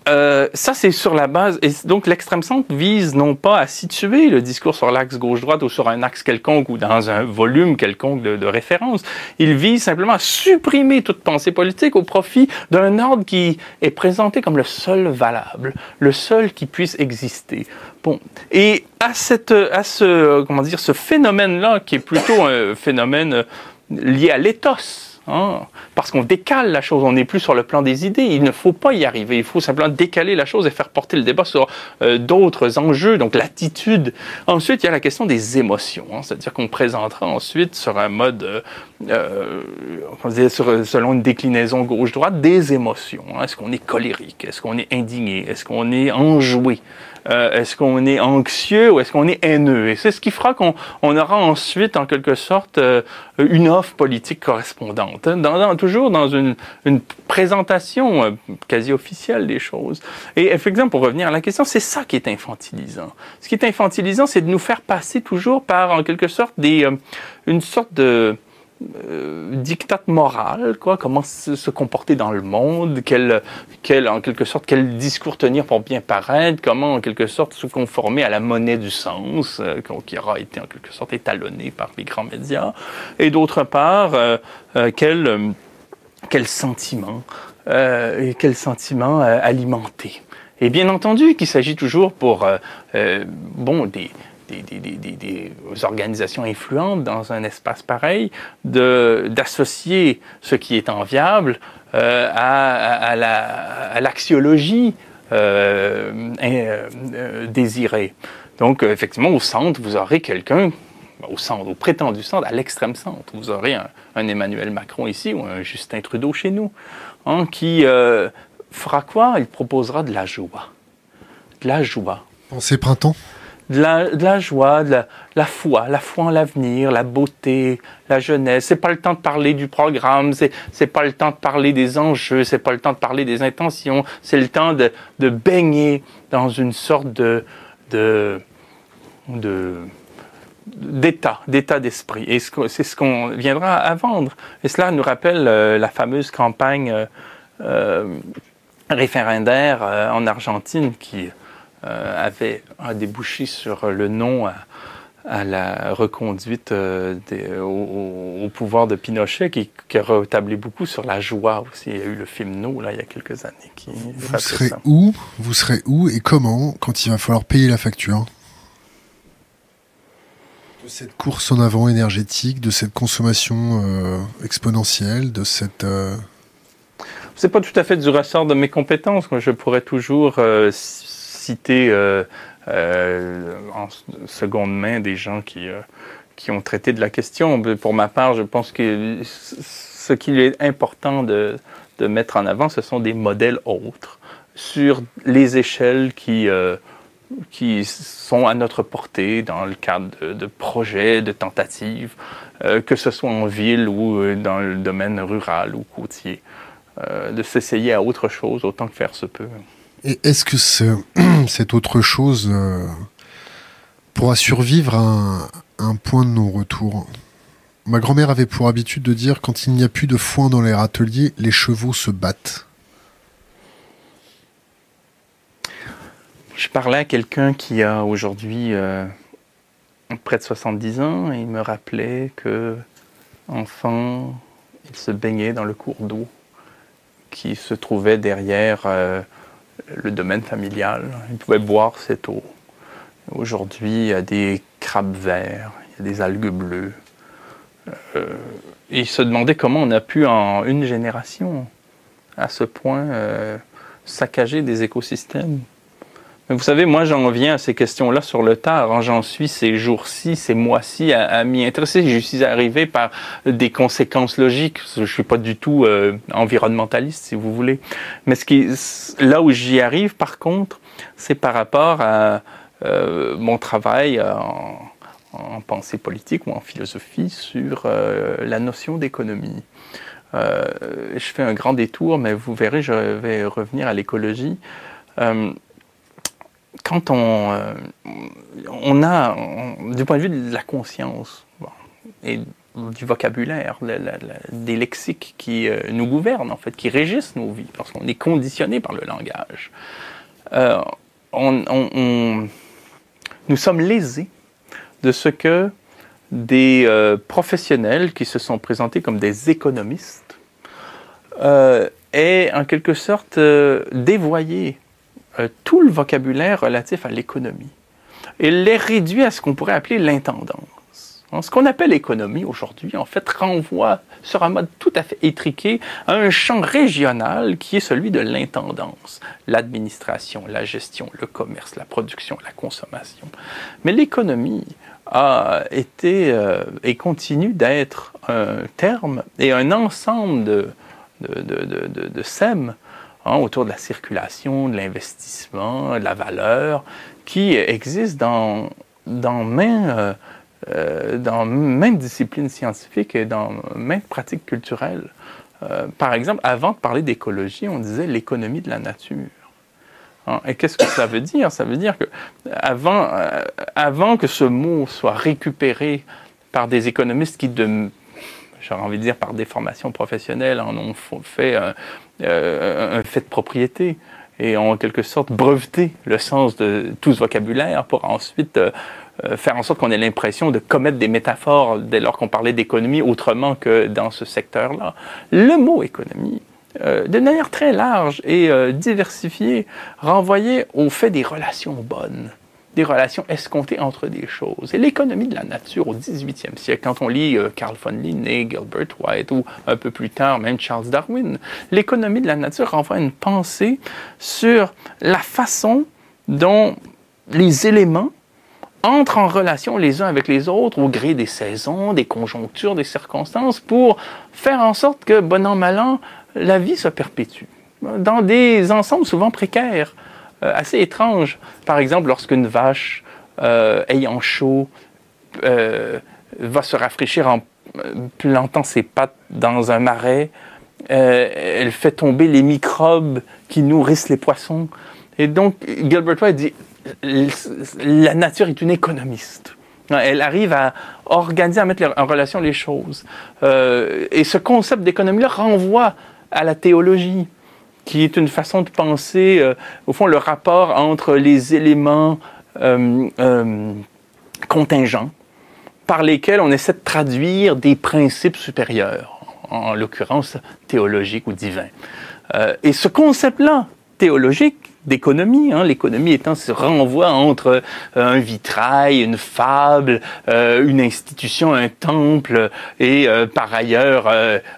euh, ça, c'est sur la base. Et donc, l'extrême centre vise non pas à situer le discours sur l'axe gauche-droite ou sur un axe quelconque ou dans un volume quelconque de, de référence. Il vise simplement à supprimer toute pensée politique au profit d'un ordre qui est présenté comme le seul valable, le seul qui puisse exister. Bon. Et à, cette, à ce, comment dire, ce phénomène-là, qui est plutôt un phénomène lié à l'éthos, Hein? parce qu'on décale la chose, on n'est plus sur le plan des idées. Il ne faut pas y arriver. Il faut simplement décaler la chose et faire porter le débat sur euh, d'autres enjeux, donc l'attitude. Ensuite, il y a la question des émotions, hein? c'est-à-dire qu'on présentera ensuite sur un mode, euh, euh selon une déclinaison gauche-droite, des émotions. Hein? Est-ce qu'on est colérique? Est-ce qu'on est indigné? Est-ce qu'on est enjoué? Euh, est-ce qu'on est anxieux ou est-ce qu'on est haineux? Et c'est ce qui fera qu'on aura ensuite, en quelque sorte, euh, une offre politique correspondante. Hein, toujours dans une, présentation euh, quasi officielle des choses. Et effectivement, pour revenir à la question, c'est ça qui est infantilisant. Ce qui est infantilisant, c'est de nous faire passer toujours par, en quelque sorte, une sorte de euh, dictat moral, quoi, comment se, comporter dans le monde, quel, quel, en quelque sorte, quel discours tenir pour bien paraître, comment en quelque sorte se conformer à la monnaie du sens, euh, qui aura été en quelque sorte étalonnée par les grands médias, et d'autre part, euh, quel, quel sentiment, quel sentiment alimenter. Et bien entendu qu'il s'agit toujours pour, bon, des des, organisations influentes dans un espace pareil, d'associer ce qui est enviable euh, à, l'axiologie euh, euh, désirée. Donc, effectivement, au centre, vous aurez quelqu'un, au centre, au prétendu centre, à l'extrême centre. Vous aurez un, Emmanuel Macron ici ou un Justin Trudeau chez nous, hein, qui fera quoi? Il proposera de la joie. De la joie. Pensez printemps de la, joie, de la, foi, la foi en l'avenir, la beauté, la jeunesse. C'est pas le temps de parler du programme, c'est, c'est pas le temps de parler des enjeux, c'est pas le temps de parler des intentions, c'est le temps de, de baigner dans une sorte de, de, d'état, d'état d'esprit. Et c'est ce qu'on viendra à vendre. Et cela nous rappelle euh, la fameuse campagne euh, euh, référendaire en Argentine qui euh, avait débouché sur le nom à, la reconduite euh, au, pouvoir de Pinochet, qui, a rétabli beaucoup sur la joie aussi. Il y a eu le film Nous, là, il y a quelques années. Qui vous serez où Vous serez où et comment quand il va falloir payer la facture de cette course en avant énergétique, de cette consommation euh, exponentielle, de cette... C'est pas tout à fait du ressort de mes compétences. Je pourrais toujours citer euh, euh, en seconde main des gens qui, euh, qui ont traité de la question. Pour ma part, je pense que ce qu'il est important de, de, mettre en avant, ce sont des modèles autres sur les échelles qui, qui sont à notre portée dans le cadre de, projets, de tentatives, que ce soit en ville ou dans le domaine rural ou côtier, de s'essayer à autre chose autant que faire se peut. Et est-ce que cette autre chose pourra survivre à un, point de non-retour? Ma grand-mère avait pour habitude de dire quand il n'y a plus de foin dans les râteliers, les chevaux se battent. Je parlais à quelqu'un qui a aujourd'hui euh, près de 70 ans et il me rappelait que enfant, il se baignait dans le cours d'eau qui se trouvait derrière euh, le domaine familial. Il pouvait boire cette eau. Aujourd'hui, il y a des crabes verts, il y a des algues bleues. Euh, et il se demandait comment on a pu en une génération à ce point saccager des écosystèmes vous savez, moi, j'en viens à ces questions-là sur le tard. J'en suis ces jours-ci, ces mois-ci à, m'y intéresser. Je suis arrivé par des conséquences logiques. Je suis pas du tout euh, environnementaliste, si vous voulez. Mais ce qui, là où j'y arrive, par contre, c'est par rapport à euh, mon travail en, en, pensée politique ou en philosophie sur euh, la notion d'économie. je fais un grand détour, mais vous verrez, je vais revenir à l'écologie quand on, euh, on a, du point de vue de la conscience et du vocabulaire, des lexiques qui euh, nous gouvernent, en fait, qui régissent nos vies, parce qu'on est conditionné par le langage, euh, on, nous sommes lésés de ce que des professionnels qui se sont présentés comme des économistes aient en quelque sorte dévoyé euh, tout le vocabulaire relatif à l'économie et les réduit à ce qu'on pourrait appeler l'intendance. Ce qu'on appelle économie aujourd'hui, en fait, renvoie sur un mode tout à fait étriqué à un champ régional qui est celui de l'intendance, l'administration, la gestion, le commerce, la production, la consommation. Mais l'économie a été euh, et continue d'être un terme et un ensemble de, de, de, de, de SEM Hein, autour de la circulation, de l'investissement, de la valeur, qui existe dans, dans même, euh, euh, dans même discipline scientifique et dans même pratique culturelle. Euh, par exemple, avant de parler d'écologie, on disait l'économie de la nature. Hein, et qu'est-ce que ça veut dire? Ça veut dire que avant, avant que ce mot soit récupéré par des économistes qui, de, j'aurais envie de dire par déformation professionnelle, en ont fait euh, un fait de propriété et ont en quelque sorte breveté le sens de tout ce vocabulaire pour ensuite euh, euh, faire en sorte qu'on ait l'impression de commettre des métaphores dès lors qu'on parlait d'économie autrement que dans ce secteur-là. Le mot économie, de manière très large et diversifiée, renvoyait au fait des relations bonnes des relations escomptées entre des choses. Et l'économie de la nature au 18e siècle, quand on lit euh, Carl von Linné, Gilbert White ou un peu plus tard même Charles Darwin, l'économie de la nature renvoie une pensée sur la façon dont les éléments entrent en relation les uns avec les autres au gré des saisons, des conjonctures, des circonstances pour faire en sorte que, bon an, mal an, la vie se perpétue dans des ensembles souvent précaires. Euh, assez étrange. Par exemple, lorsqu'une vache euh, ayant chaud euh, va se rafraîchir en plantant ses pattes dans un marais, elle fait tomber les microbes qui nourrissent les poissons. Et donc, Gilbert White dit, la nature est une économiste. Elle arrive à organiser, à mettre en relation les choses. et ce concept d'économie-là renvoie à la théologie qui est une façon de penser, euh, au fond, le rapport entre les éléments euh, euh, contingents par lesquels on essaie de traduire des principes supérieurs, en, l'occurrence théologiques ou divins. et ce concept-là, théologique, d'économie. Hein, L'économie étant ce renvoi entre un vitrail, une fable, une institution, un temple et par ailleurs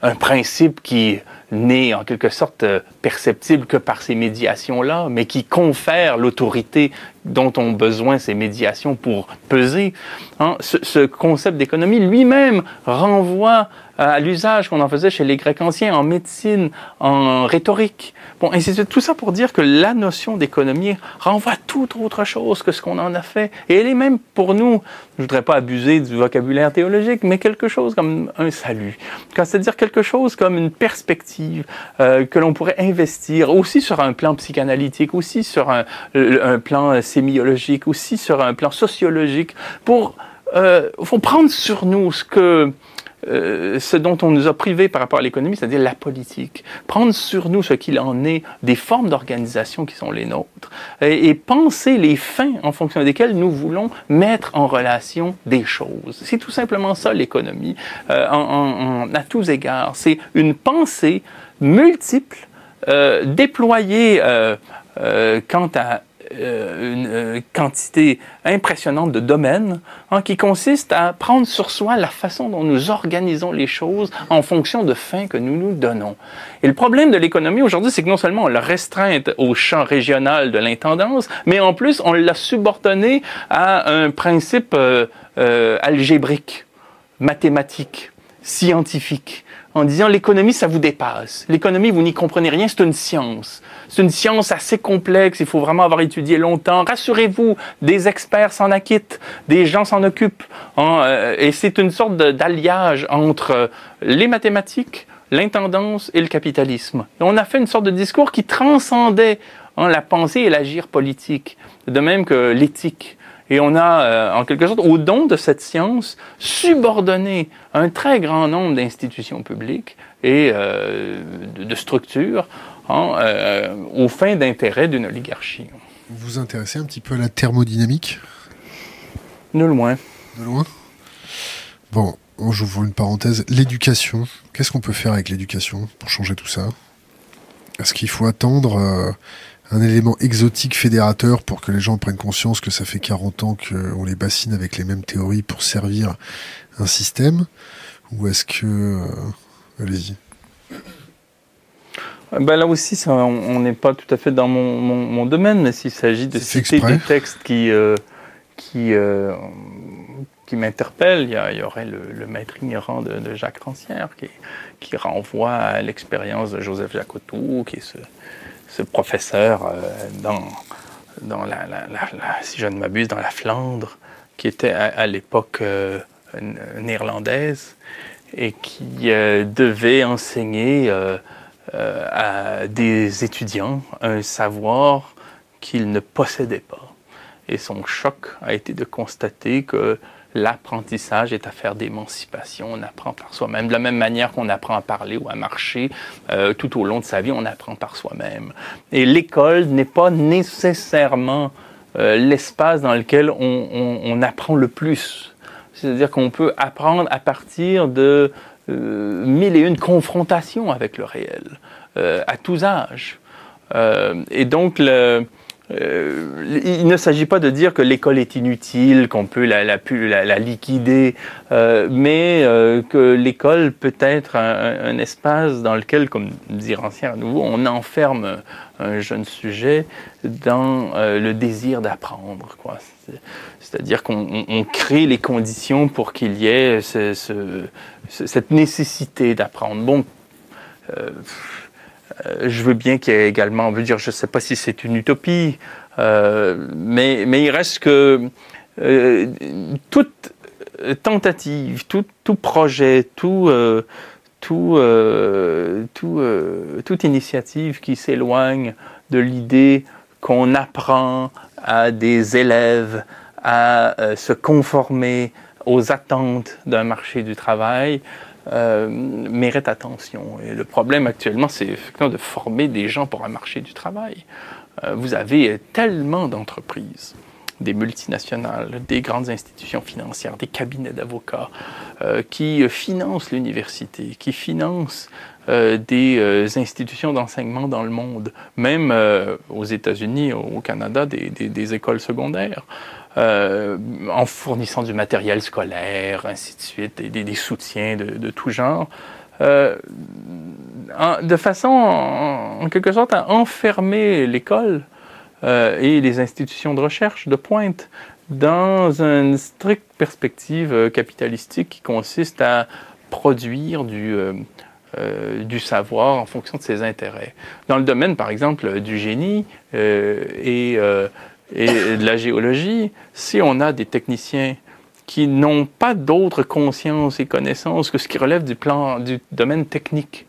un principe qui n'est en quelque sorte perceptible que par ces médiations-là, mais qui confère l'autorité dont ont besoin ces médiations pour peser. Hein. Ce, concept d'économie lui-même renvoie à l'usage qu'on en faisait chez les Grecs anciens en médecine, en rhétorique. Bon, et c'est tout ça pour dire que la notion d'économie renvoie à toute autre chose que ce qu'on en a fait. Et elle est même pour nous, je ne voudrais pas abuser du vocabulaire théologique, mais quelque chose comme un salut. C'est-à-dire quelque chose comme une perspective euh, que l'on pourrait investir aussi sur un plan psychanalytique, aussi sur un, un plan sémiologique, aussi sur un plan sociologique, pour euh, faut prendre sur nous ce que euh, ce dont on nous a privés par rapport à l'économie, c'est-à-dire la politique. Prendre sur nous ce qu'il en est des formes d'organisation qui sont les nôtres et, penser les fins en fonction desquelles nous voulons mettre en relation des choses. C'est tout simplement ça l'économie, euh, à tous égards. C'est une pensée multiple, déployée quant à euh, une euh, quantité impressionnante de domaines hein, qui consiste à prendre sur soi la façon dont nous organisons les choses en fonction de fins que nous nous donnons. Et le problème de l'économie aujourd'hui, c'est que non seulement on l'a restreinte au champ régional de l'intendance, mais en plus on l'a subordonnée à un principe euh, algébrique, mathématique, scientifique en disant l'économie, ça vous dépasse. L'économie, vous n'y comprenez rien, c'est une science. C'est une science assez complexe, il faut vraiment avoir étudié longtemps. Rassurez-vous, des experts s'en acquittent, des gens s'en occupent. Hein, euh, et c'est une sorte d'alliage entre euh, les mathématiques, l'intendance et le capitalisme. On a fait une sorte de discours qui transcendait hein, la pensée et l'agir politique, de même que l'éthique. Et on a, euh, en quelque sorte, au don de cette science, subordonné un très grand nombre d'institutions publiques et euh, de, structures hein, euh, aux fins d'intérêt d'une oligarchie. Vous vous intéressez un petit peu à la thermodynamique? De loin. De loin? Bon, j'ouvre une parenthèse. L'éducation, qu'est-ce qu'on peut faire avec l'éducation pour changer tout ça? Est-ce qu'il faut attendre un élément exotique fédérateur pour que les gens prennent conscience que ça fait 40 ans qu'on les bassine avec les mêmes théories pour servir un système Ou est-ce que... Euh, allez-y. Ben là aussi, on n'est pas tout à fait dans mon, domaine, mais s'il s'agit de citer des textes qui, euh, qui, euh, qui m'interpellent, il, y, aurait le, maître ignorant de, Jacques Rancière qui, qui renvoie à l'expérience de Joseph Jacotou, qui est ce, ce professeur euh, dans, dans la, si je ne m'abuse, dans la Flandre, qui était à, l'époque euh, néerlandaise et qui euh, devait enseigner à des étudiants un savoir qu'ils ne possédaient pas. Et son choc a été de constater que l'apprentissage est affaire d'émancipation. On apprend par soi-même. De la même manière qu'on apprend à parler ou à marcher, euh, tout au long de sa vie, on apprend par soi-même. Et l'école n'est pas nécessairement euh, l'espace dans lequel on, apprend le plus. C'est-à-dire qu'on peut apprendre à partir de euh, mille et une confrontations avec le réel, à tous âges. et donc, le, euh, il ne s'agit pas de dire que l'école est inutile, qu'on peut la, liquider, euh, mais euh, que l'école peut être un, espace dans lequel, comme dit Rancière à nouveau, on enferme un jeune sujet dans le désir d'apprendre. C'est-à-dire qu'on crée les conditions pour qu'il y ait cette nécessité d'apprendre. Bon, je veux bien qu'il y ait également, on veut dire, je ne sais pas si c'est une utopie, euh, mais, mais il reste que euh, toute tentative, tout, tout projet, tout, tout, toute initiative qui s'éloigne de l'idée qu'on apprend à des élèves à se conformer aux attentes d'un marché du travail, euh, mérite attention. Et le problème actuellement, c'est effectivement de former des gens pour un marché du travail. Euh, vous avez tellement d'entreprises, des multinationales, des grandes institutions financières, des cabinets d'avocats euh, qui financent l'université, qui financent des institutions d'enseignement dans le monde, même aux États-Unis, au Canada, des écoles secondaires. Euh, en fournissant du matériel scolaire, ainsi de suite, des, soutiens de, tout genre. Euh, de façon, en, quelque sorte, à enfermer l'école et les institutions de recherche de pointe dans une stricte perspective capitalistique qui consiste à produire du, du savoir en fonction de ses intérêts. Dans le domaine, par exemple, du génie et, et de la géologie, si on a des techniciens qui n'ont pas d'autre conscience et connaissance que ce qui relève du plan du domaine technique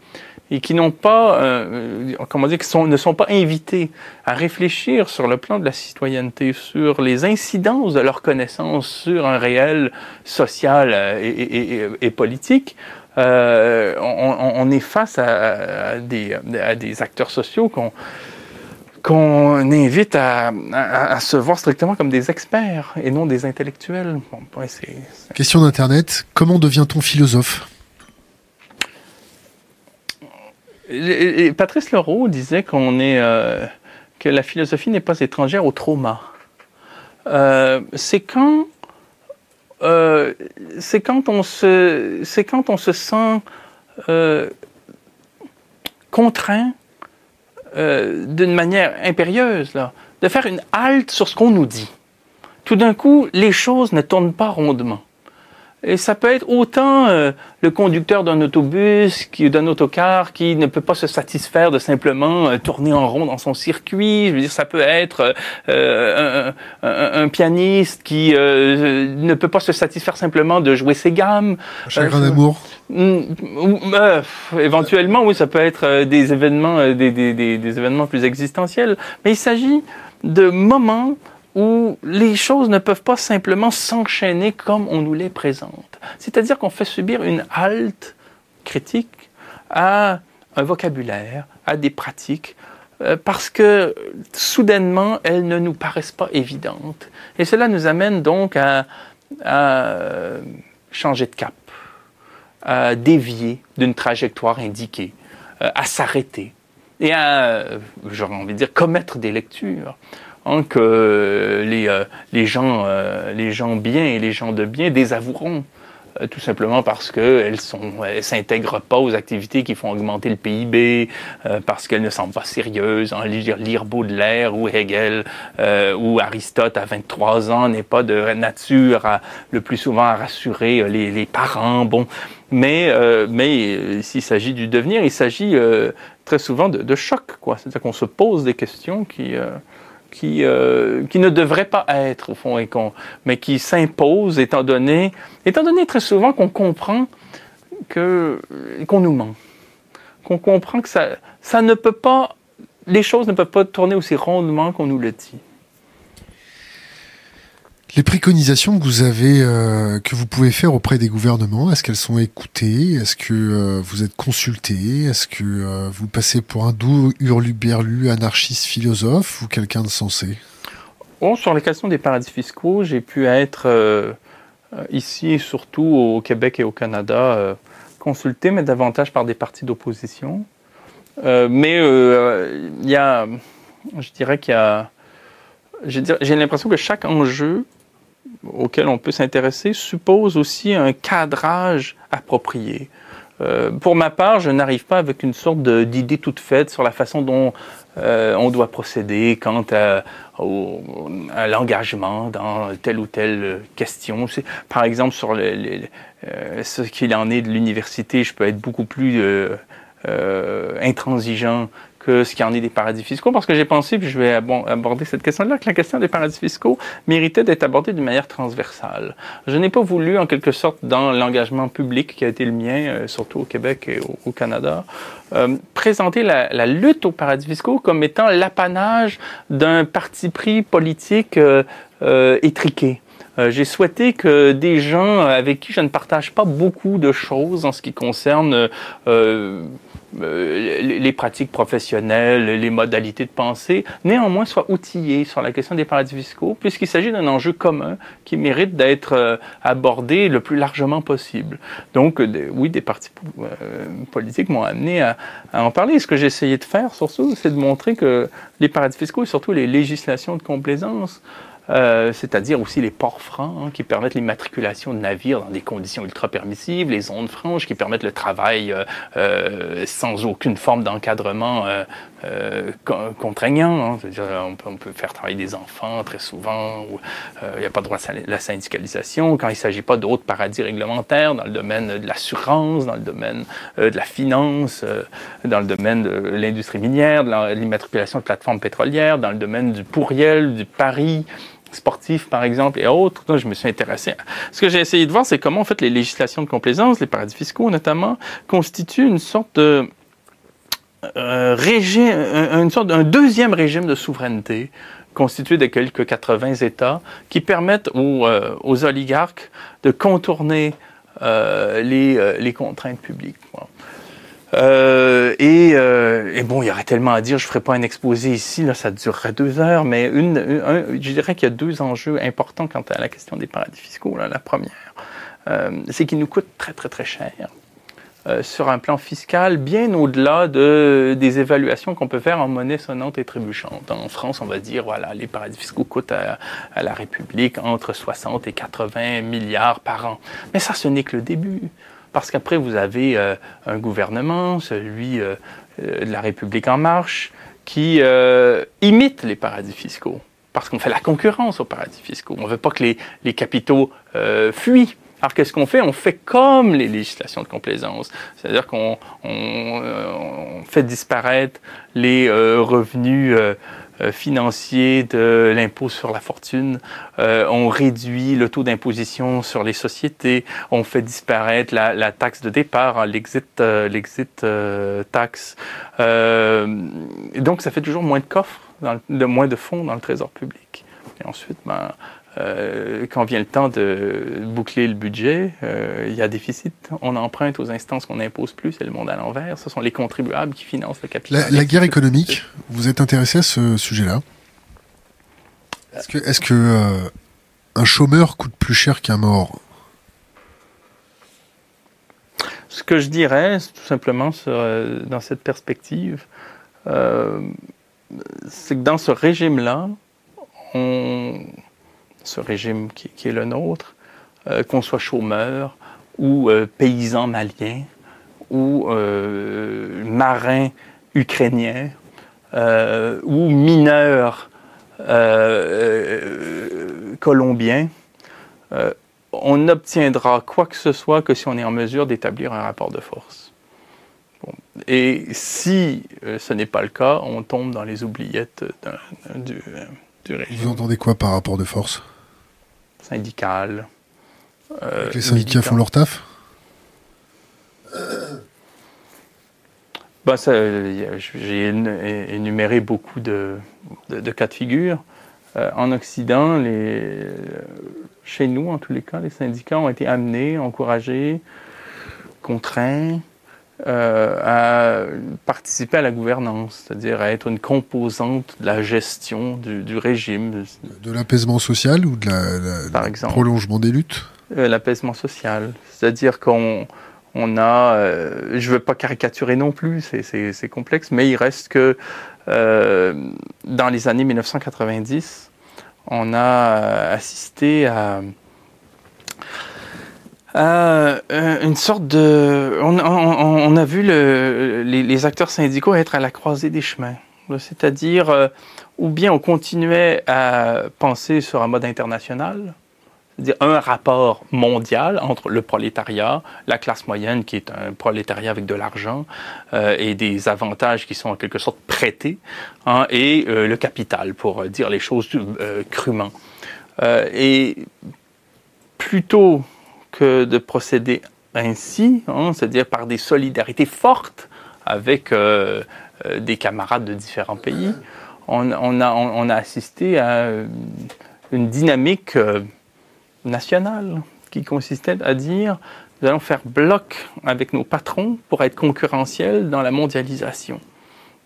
et qui n'ont pas, euh, comment dire, qui ne sont pas invités à réfléchir sur le plan de la citoyenneté, sur les incidences de leurs connaissances sur un réel social euh, et, politique. Euh, on, est face à, à, des, à des acteurs sociaux qu'on qu'on invite à, se voir strictement comme des experts et non des intellectuels. Question d'Internet, comment devient-on philosophe? Patrice Leroux disait qu'on est, euh, que la philosophie n'est pas étrangère au trauma. Euh, c'est quand, euh, c'est quand on se, c'est quand on se sent contraint euh, d'une manière impérieuse, là, de faire une halte sur ce qu'on nous dit. Tout d'un coup, les choses ne tournent pas rondement. Et ça peut être autant euh, le conducteur d'un autobus, d'un autocar, qui ne peut pas se satisfaire de simplement euh, tourner en rond dans son circuit. Je veux dire, ça peut être euh, un, un, pianiste qui ne peut pas se satisfaire simplement de jouer ses gammes. Un chagrin d'amour. Mm, éventuellement, oui, ça peut être des événements, des, des, des, des événements plus existentiels. Mais il s'agit de moments où les choses ne peuvent pas simplement s'enchaîner comme on nous les présente. C'est-à-dire qu'on fait subir une halte critique à un vocabulaire, à des pratiques, euh, parce que soudainement, elles ne nous paraissent pas évidentes. Et cela nous amène donc à, changer de cap, à dévier d'une trajectoire indiquée, euh, à s'arrêter et à, j'aurais envie de dire, commettre des lectures Hein, que les, euh, les, gens, euh, les gens bien et les gens de bien désavoueront euh, tout simplement parce qu'elles ne s'intègrent pas aux activités qui font augmenter le PIB, parce qu'elles ne semblent pas sérieuses. Hein, lire, lire Baudelaire ou Hegel ou Aristote à 23 ans n'est pas de nature le plus souvent à rassurer les, les parents. Bon, mais, mais s'il s'agit du devenir, il s'agit très souvent de, de choc. C'est-à-dire qu'on se pose des questions qui qui, euh, qui ne devrait pas être, au fond, et mais qui s'impose étant donné, étant donné très souvent qu'on comprend que, qu'on nous ment. Qu'on comprend que ça, ça ne peut pas, les choses ne peuvent pas tourner aussi rondement qu'on nous le dit. Les préconisations que vous avez, euh, que vous pouvez faire auprès des gouvernements, est-ce qu'elles sont écoutées? Est-ce que euh, vous êtes consulté Est-ce que euh, vous passez pour un doux hurluberlu, anarchiste, philosophe ou quelqu'un de sensé? Sur les questions des paradis fiscaux, j'ai pu être ici surtout au Québec et au Canada consulté, mais davantage par des partis d'opposition. mais il y a, je dirais qu'il y a j'ai l'impression que chaque enjeu auquel on peut s'intéresser suppose aussi un cadrage approprié. Euh, pour ma part, je n'arrive pas avec une sorte d'idée toute faite sur la façon dont euh, on doit procéder quant à, l'engagement dans telle ou telle question. Par exemple, sur euh, ce qu'il en est de l'université, je peux être beaucoup plus intransigeant que ce qui en est des paradis fiscaux, parce que j'ai pensé, puis je vais aborder cette question-là, que la question des paradis fiscaux méritait d'être abordée d'une manière transversale. Je n'ai pas voulu, en quelque sorte, dans l'engagement public qui a été le mien, euh, surtout au Québec et au, Canada, euh, présenter la, lutte aux paradis fiscaux comme étant l'apanage d'un parti pris politique euh, étriqué. j'ai souhaité que des gens avec qui je ne partage pas beaucoup de choses en ce qui concerne euh, les pratiques professionnelles, les modalités de pensée, néanmoins soient outillés sur la question des paradis fiscaux, puisqu'il s'agit d'un enjeu commun qui mérite d'être euh, abordé le plus largement possible. Donc, oui, des partis euh, politiques m'ont amené à, en parler. Ce que j'ai essayé de faire, surtout, c'est de montrer que les paradis fiscaux et surtout les législations de complaisance euh, c'est-à-dire aussi les ports francs hein, qui permettent l'immatriculation de navires dans des conditions ultra permissives, les zones franches qui permettent le travail euh, euh, sans aucune forme d'encadrement contraignant. Hein. On, peut, on, peut, faire travailler des enfants très souvent, il n'y a pas de droit à la syndicalisation, quand il ne s'agit pas d'autres paradis réglementaires dans le domaine de l'assurance, dans le domaine de la finance, dans le domaine de l'industrie minière, de l'immatriculation de plateformes pétrolières, dans le domaine du pourriel, du pari, sportifs, par exemple, et autres. Donc, je me suis intéressé. Ce que j'ai essayé de voir, c'est comment, en fait, les législations de complaisance, les paradis fiscaux notamment, constituent une sorte de euh, régime, une sorte d'un deuxième régime de souveraineté constitué de quelques 80 États qui permettent aux, euh, oligarques de contourner euh, les, les, contraintes publiques. Euh, euh, et, bon, il y aurait tellement à dire, je ne ferai pas un exposé ici, ça durerait deux heures, mais je dirais qu'il y a deux enjeux importants quant à la question des paradis fiscaux. La première, euh, c'est qu'ils nous coûtent très, très, très cher. sur un plan fiscal, bien au-delà de, des évaluations qu'on peut faire en monnaie sonnante et trébuchante. En France, on va dire, voilà, les paradis fiscaux coûtent à la République entre 60 et 80 milliards par an. Mais ça, ce n'est que le début. Parce qu'après, vous avez euh, un gouvernement, celui euh, euh, de la République en marche, qui imite les paradis fiscaux. Parce qu'on fait la concurrence aux paradis fiscaux. On ne veut pas que les, capitaux fuient. Alors qu'est-ce qu'on fait? On fait comme les législations de complaisance, c'est-à-dire qu'on on, fait disparaître les revenus euh, financier de l'impôt sur la fortune. Euh, on réduit le taux d'imposition sur les sociétés. On fait disparaître la, taxe de départ, hein, l'exit, euh, l'exit tax. donc, ça fait toujours moins de coffres, de, moins de fonds dans le trésor public. Et ensuite, ben, euh, quand vient le temps de boucler le budget, euh, il y a déficit. On emprunte aux instances qu'on n'impose plus, c'est le monde à l'envers. Ce sont les contribuables qui financent le capital. La, guerre économique, vous êtes intéressé à ce sujet-là? Est-ce que, est que euh, un chômeur coûte plus cher qu'un mort? Ce que je dirais, tout simplement, dans cette perspective, c'est que dans ce régime-là, on ce régime qui, est le nôtre, euh, qu'on soit chômeur ou euh, paysan malien ou euh, marin ukrainien ou mineur colombien, on n'obtiendra quoi que ce soit que si on est en mesure d'établir un rapport de force. Et si ce n'est pas le cas, on tombe dans les oubliettes du, du régime. Vous entendez quoi par rapport de force? Syndicales. Euh, les syndicats font leur taf? Ben, J'ai énuméré beaucoup de, de, cas de figure. Euh, en Occident, les, chez nous, en tous les cas, les syndicats ont été amenés, encouragés, contraints euh, à participer à la gouvernance, c'est-à-dire à être une composante de la gestion du, régime. De l'apaisement social ou de la, prolongement des luttes? Euh, L'apaisement social, c'est-à-dire qu'on on a, euh, je ne veux pas caricaturer non plus, c'est complexe, mais il reste que dans les années 1990, on a assisté à euh, une sorte de. On, a vu les, acteurs syndicaux être à la croisée des chemins. C'est-à-dire, euh, ou bien on continuait à penser sur un mode international, c'est-à-dire un rapport mondial entre le prolétariat, la classe moyenne qui est un prolétariat avec de l'argent euh, et des avantages qui sont en quelque sorte prêtés, hein, et le capital, pour dire les choses crûment. et plutôt de procéder ainsi, hein, c'est-à-dire par des solidarités fortes avec euh, euh, des camarades de différents pays, on, a, assisté à une dynamique euh, nationale qui consistait à dire nous allons faire bloc avec nos patrons pour être concurrentiels dans la mondialisation,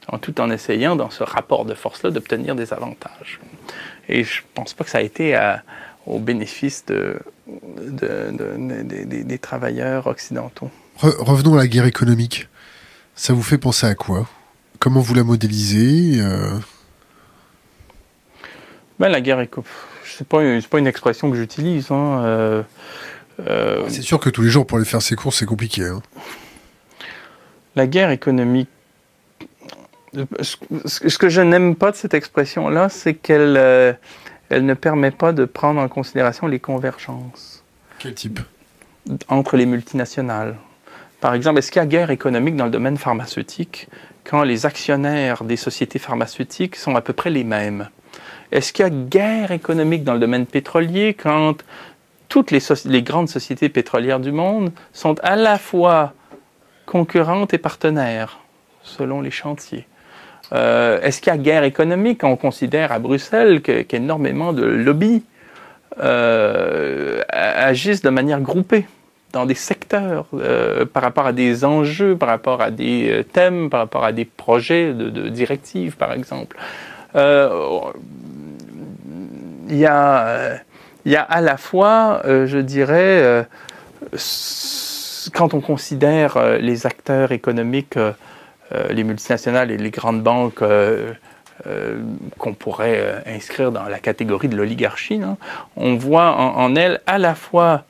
en tout en essayant dans ce rapport de force-là d'obtenir des avantages. Et je ne pense pas que ça a été au bénéfice de, des travailleurs occidentaux. revenons à la guerre économique. Ça vous fait penser à quoi? Comment vous la modélisez euh? ben, La guerre économique, c'est pas, pas une expression que j'utilise. Hein. Euh, euh, c'est sûr que tous les jours, pour aller faire ses courses, c'est compliqué. Hein. La guerre économique. Ce que je n'aime pas de cette expression-là, c'est qu'elle euh, elle ne permet pas de prendre en considération les convergences. Quel type? Entre les multinationales. Par exemple, est-ce qu'il y a guerre économique dans le domaine pharmaceutique quand les actionnaires des sociétés pharmaceutiques sont à peu près les mêmes? Est-ce qu'il y a guerre économique dans le domaine pétrolier quand toutes les, grandes sociétés pétrolières du monde sont à la fois concurrentes et partenaires, selon les chantiers? Euh, est-ce qu'il y a guerre économique? On considère à Bruxelles qu'énormément de lobbies euh, agissent de manière groupée dans des secteurs euh, par rapport à des enjeux, par rapport à des thèmes, par rapport à des projets de, de directives, par exemple. Il y a il y a à la fois, je dirais, quand on considère les acteurs économiques, les multinationales et les grandes banques qu'on pourrait inscrire dans la catégorie de l'oligarchie, on voit en, elles à la fois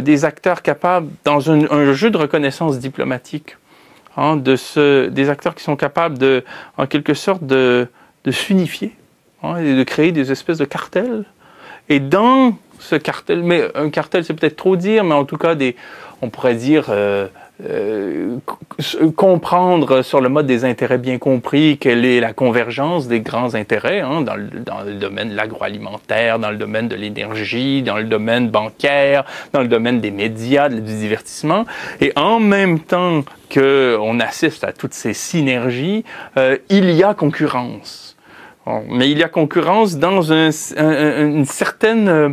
des acteurs capables, dans un, jeu de reconnaissance diplomatique, hein, de ce, des acteurs qui sont capables de, en quelque sorte, de, s'unifier hein, et de créer des espèces de cartels. Et dans ce cartel, mais un cartel c'est peut-être trop dire, mais en tout cas on pourrait dire euh, euh, comprendre sur le mode des intérêts bien compris quelle est la convergence des grands intérêts hein, dans, le, domaine de l'agroalimentaire, dans le domaine de l'énergie, dans le domaine bancaire, dans le domaine des médias, du divertissement, et en même temps que on assiste à toutes ces synergies, euh, il y a concurrence. Mais il y a concurrence dans un, une certaine, euh,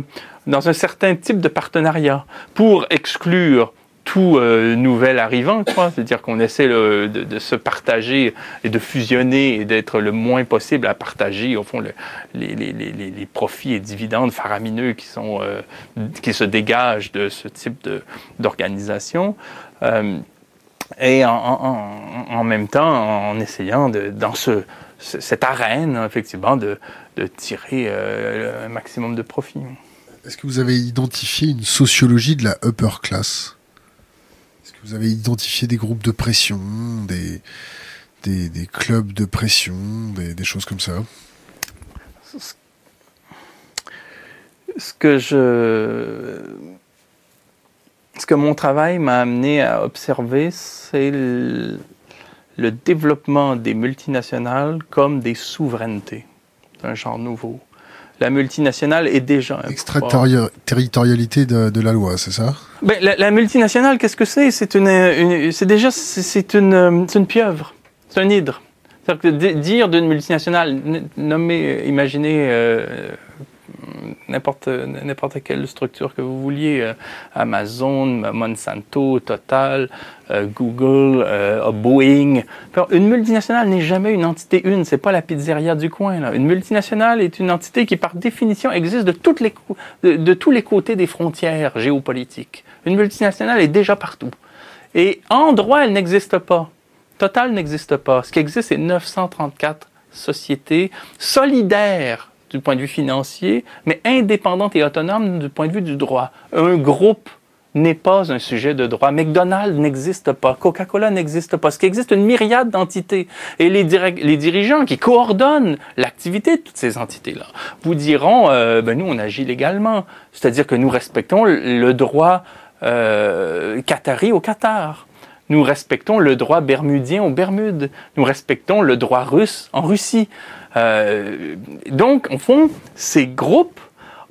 dans un certain type de partenariat pour exclure tout euh, nouvel arrivant, c'est-à-dire qu'on essaie de, de, se partager et de fusionner et d'être le moins possible à partager, au fond, le, les, profits et dividendes faramineux qui, sont, euh, qui se dégagent de ce type d'organisation. Euh, et en, en, même temps, en essayant de, dans ce, cette arène, effectivement, de, tirer euh, un maximum de profit. Est-ce que vous avez identifié une sociologie de la upper class? Vous avez identifié des groupes de pression, des, des, clubs de pression, des, choses comme ça Ce que je ce que mon travail m'a amené à observer, c'est le développement des multinationales comme des souverainetés d'un genre nouveau. La multinationale est déjà... Extraterritorialité de, de la loi, c'est ça? Ben, la, multinationale, qu'est-ce que c'est? C'est une, c'est déjà c'est une, une pieuvre, c'est un hydre. C'est-à-dire que dire d'une multinationale, nommez, imaginez euh, n'importe n'importe quelle structure que vous vouliez, euh, Amazon, Monsanto, Total, euh, Google, euh, Boeing. une multinationale n'est jamais une entité une, c'est pas la pizzeria du coin. Une multinationale est une entité qui, par définition, existe de, de, tous les côtés des frontières géopolitiques. Une multinationale est déjà partout. Et en droit, elle n'existe pas. Total n'existe pas. Ce qui existe, c'est 934 sociétés solidaires du point de vue financier, mais indépendante et autonome du point de vue du droit. Un groupe n'est pas un sujet de droit. McDonald's n'existe pas. Coca-Cola n'existe pas. Ce qui existe, une myriade d'entités. Et les, dirigeants qui coordonnent l'activité de toutes ces entités-là vous diront, euh, ben nous, on agit légalement. C'est-à-dire que nous respectons le droit euh, qatari au Qatar. Nous respectons le droit bermudien aux Bermudes. Nous respectons le droit russe en Russie. Euh, donc, au fond, ces groupes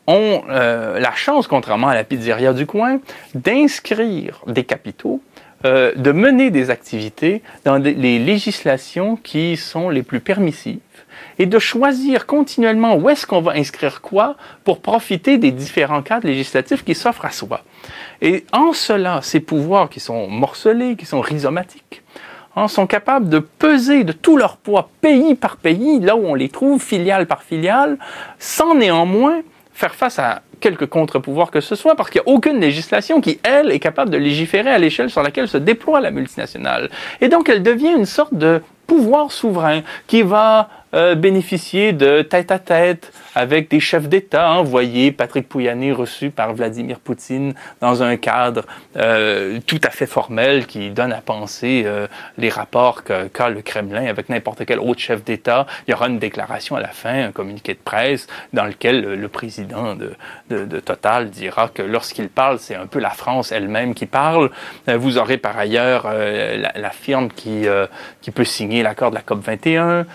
ont euh, la chance, contrairement à la pizzeria du coin, d'inscrire des capitaux, euh, de mener des activités dans les législations qui sont les plus permissives et de choisir continuellement où est-ce qu'on va inscrire quoi pour profiter des différents cadres législatifs qui s'offrent à soi. Et en cela, ces pouvoirs qui sont morcelés, qui sont rhizomatiques, Hein, sont capables de peser de tout leur poids pays par pays, là où on les trouve, filiale par filiale, sans néanmoins faire face à quelques contre-pouvoirs que ce soit, parce qu'il n'y a aucune législation qui, elle, est capable de légiférer à l'échelle sur laquelle se déploie la multinationale. Et donc, elle devient une sorte de pouvoir souverain qui va euh, bénéficier de tête à tête avec des chefs d'État. envoyés, Patrick Pouyanné reçu par Vladimir Poutine dans un cadre euh, tout à fait formel qui donne à penser euh, les rapports qu'a le Kremlin avec n'importe quel autre chef d'État. Il y aura une déclaration à la fin, un communiqué de presse dans lequel le président de, Total dira que lorsqu'il parle, c'est un peu la France elle-même qui parle. Vous aurez par ailleurs la, firme qui peut signer l'accord de la COP 21,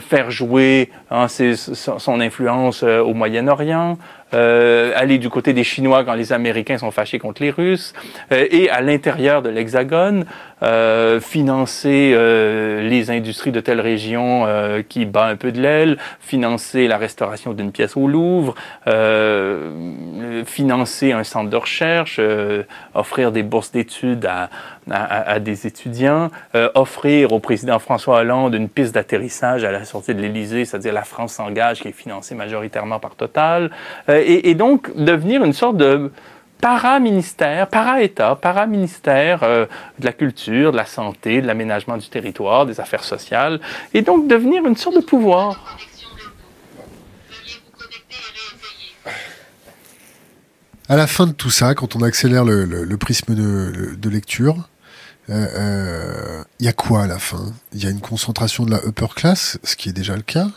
faire jouer hein, son influence euh, au Moyen-Orient, euh, aller du côté des Chinois quand les Américains sont fâchés contre les Russes, euh, et à l'intérieur de l'Hexagone, euh, financer euh, les industries de telle région euh, qui bat un peu de l'aile, financer la restauration d'une pièce au Louvre, financer un centre de recherche, offrir des bourses d'études à, à, à, des étudiants, offrir au président François Hollande une piste d'atterrissage à la sortie de l'Élysée, c'est-à-dire la France s'engage, qui est financée majoritairement par Total, et, et donc devenir une sorte de para-ministère, para-État, para-ministère euh, de la culture, de la santé, de l'aménagement du territoire, des affaires sociales, et donc devenir une sorte de pouvoir. À la fin de tout ça, quand on accélère le, prisme de, lecture, il euh, euh, y a quoi à la fin? Il y a une concentration de la upper class, ce qui est déjà le cas,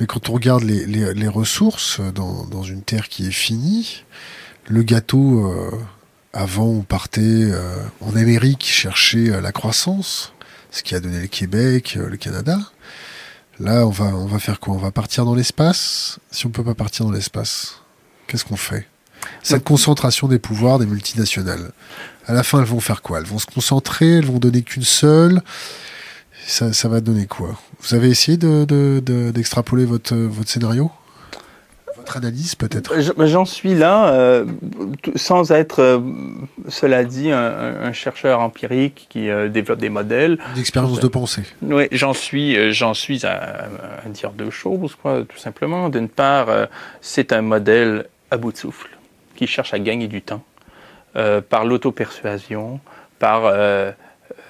mais quand on regarde les, ressources dans, dans, une terre qui est finie, le gâteau, euh, avant, on partait euh, en Amérique chercher euh, la croissance, ce qui a donné le Québec, le Canada. Là, on va, on va faire quoi? On va partir dans l'espace? Si on peut pas partir dans l'espace, qu'est-ce qu'on fait? Cette concentration des pouvoirs des multinationales. À la fin, elles vont faire quoi? Elles vont se concentrer, elles vont donner qu'une seule. Ça, ça, va donner quoi? Vous avez essayé d'extrapoler de, de, votre, votre scénario? Analyse peut-être? J'en suis là, euh, sans être, euh, cela dit, un, chercheur empirique qui euh, développe des modèles. D'expérience de pensée. Oui, j'en suis, j'en suis à, dire deux choses, quoi, tout simplement. D'une part, c'est un modèle à bout de souffle, qui cherche à gagner du temps par l'auto-persuasion, par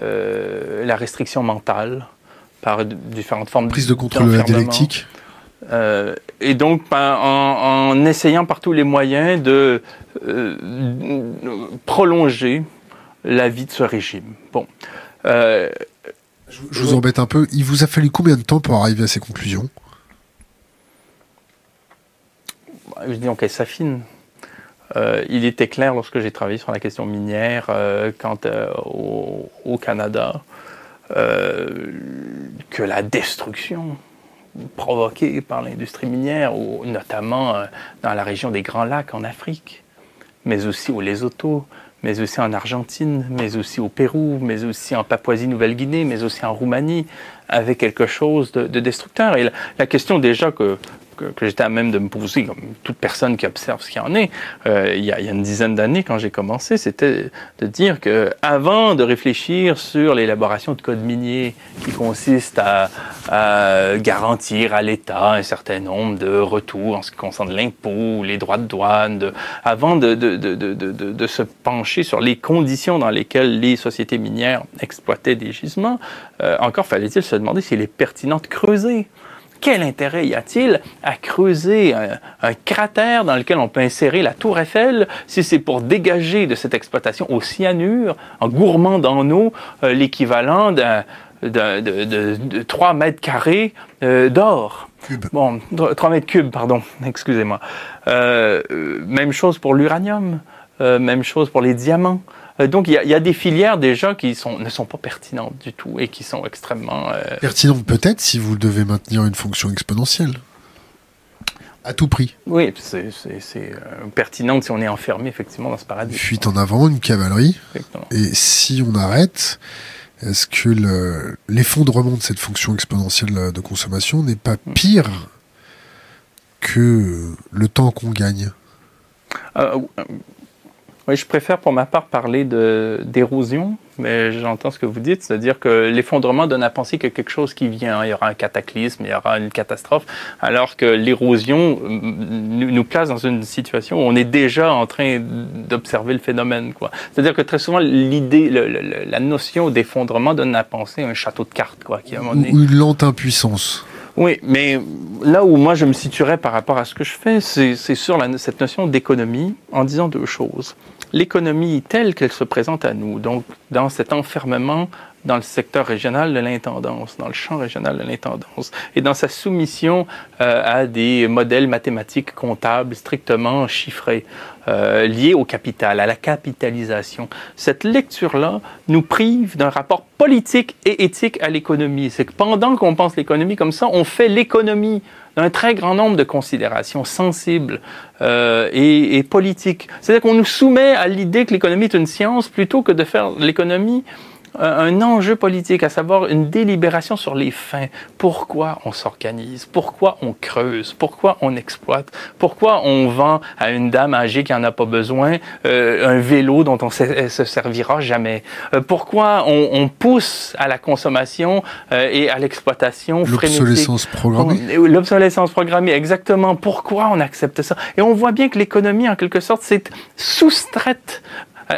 la restriction mentale, par différentes formes de... Prise de contrôle dialectique euh, et donc, ben, en, essayant par tous les moyens de euh, prolonger la vie de ce régime. Bon. Euh, je, vous embête un peu. Il vous a fallu combien de temps pour arriver à ces conclusions? Je dis qu'elle s'affine. il était clair lorsque j'ai travaillé sur la question minière quant au, au, Canada que la destruction provoqués par l'industrie minière, ou notamment euh, dans la région des Grands Lacs en Afrique, mais aussi au Lesotho, mais aussi en Argentine, mais aussi au Pérou, mais aussi en Papouasie-Nouvelle-Guinée, mais aussi en Roumanie, avait quelque chose de, destructeur. Et la question déjà que que, j'étais à même de me poser, comme toute personne qui observe ce qu'il en est, euh, il, y a, une dizaine d'années, quand j'ai commencé, c'était de dire que avant de réfléchir sur l'élaboration de codes miniers qui consiste à, garantir à l'État un certain nombre de retours en ce qui concerne l'impôt, les droits de douane, avant de, se pencher sur les conditions dans lesquelles les sociétés minières exploitaient des gisements, euh, encore fallait-il se demander s'il est pertinent de creuser quel intérêt y a-t-il à creuser un, cratère dans lequel on peut insérer la tour Eiffel si c'est pour dégager de cette exploitation au cyanure, en gourmand dans eau, euh, l'équivalent de, de, 3 mètres carrés euh, d'or? Bon, 3 mètres cubes, pardon, excusez-moi. Euh, même chose pour l'uranium, même chose pour les diamants. Euh, donc il y, a des filières déjà qui sont, ne sont pas pertinentes du tout et qui sont extrêmement... Euh... Pertinentes peut-être si vous devez maintenir une fonction exponentielle. À tout prix. Oui, c'est euh, pertinent si on est enfermé effectivement dans ce paradis. Fuite en avant, une cavalerie. Et si on arrête, est-ce que l'effondrement de cette fonction exponentielle de consommation n'est pas hmm. pire que le temps qu'on gagne? Euh, Oui, je préfère pour ma part parler d'érosion, mais j'entends ce que vous dites, c'est-à-dire que l'effondrement donne à penser a quelque chose qui vient. Il y aura un cataclysme, il y aura une catastrophe, alors que l'érosion nous place dans une situation où on est déjà en train d'observer le phénomène. C'est-à-dire que très souvent, l'idée, la notion d'effondrement donne à penser un château de cartes. Quoi, qui, Ou une lente impuissance. Oui, mais là où moi je me situerais par rapport à ce que je fais, c'est sur cette notion d'économie en disant deux choses l'économie telle qu'elle se présente à nous, donc dans cet enfermement dans le secteur régional de l'intendance, dans le champ régional de l'intendance, et dans sa soumission euh, à des modèles mathématiques comptables strictement chiffrés, euh, liés au capital, à la capitalisation. Cette lecture-là nous prive d'un rapport politique et éthique à l'économie. C'est que pendant qu'on pense l'économie comme ça, on fait l'économie d'un très grand nombre de considérations sensibles euh, et, et politiques. C'est-à-dire qu'on nous soumet à l'idée que l'économie est une science plutôt que de faire l'économie un enjeu politique, à savoir une délibération sur les fins. Pourquoi on s'organise? Pourquoi on creuse? Pourquoi on exploite? Pourquoi on vend à une dame âgée qui n'en a pas besoin euh, un vélo dont on ne se servira jamais? Euh, Pourquoi on, on, pousse à la consommation euh, et à l'exploitation L'obsolescence programmée. L'obsolescence programmée, exactement. Pourquoi on accepte ça? Et on voit bien que l'économie, en quelque sorte, s'est soustraite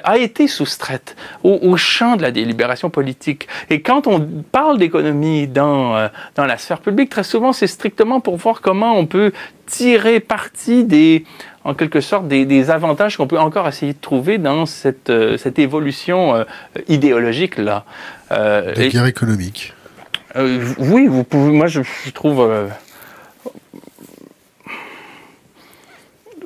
a été soustraite au, champ de la délibération politique. Et quand on parle d'économie dans, euh, dans la sphère publique, très souvent, c'est strictement pour voir comment on peut tirer parti des, en quelque sorte, des, des avantages qu'on peut encore essayer de trouver dans cette, euh, cette évolution euh, idéologique-là. Euh, Des guerres économiques. oui, vous pouvez, moi je, je trouve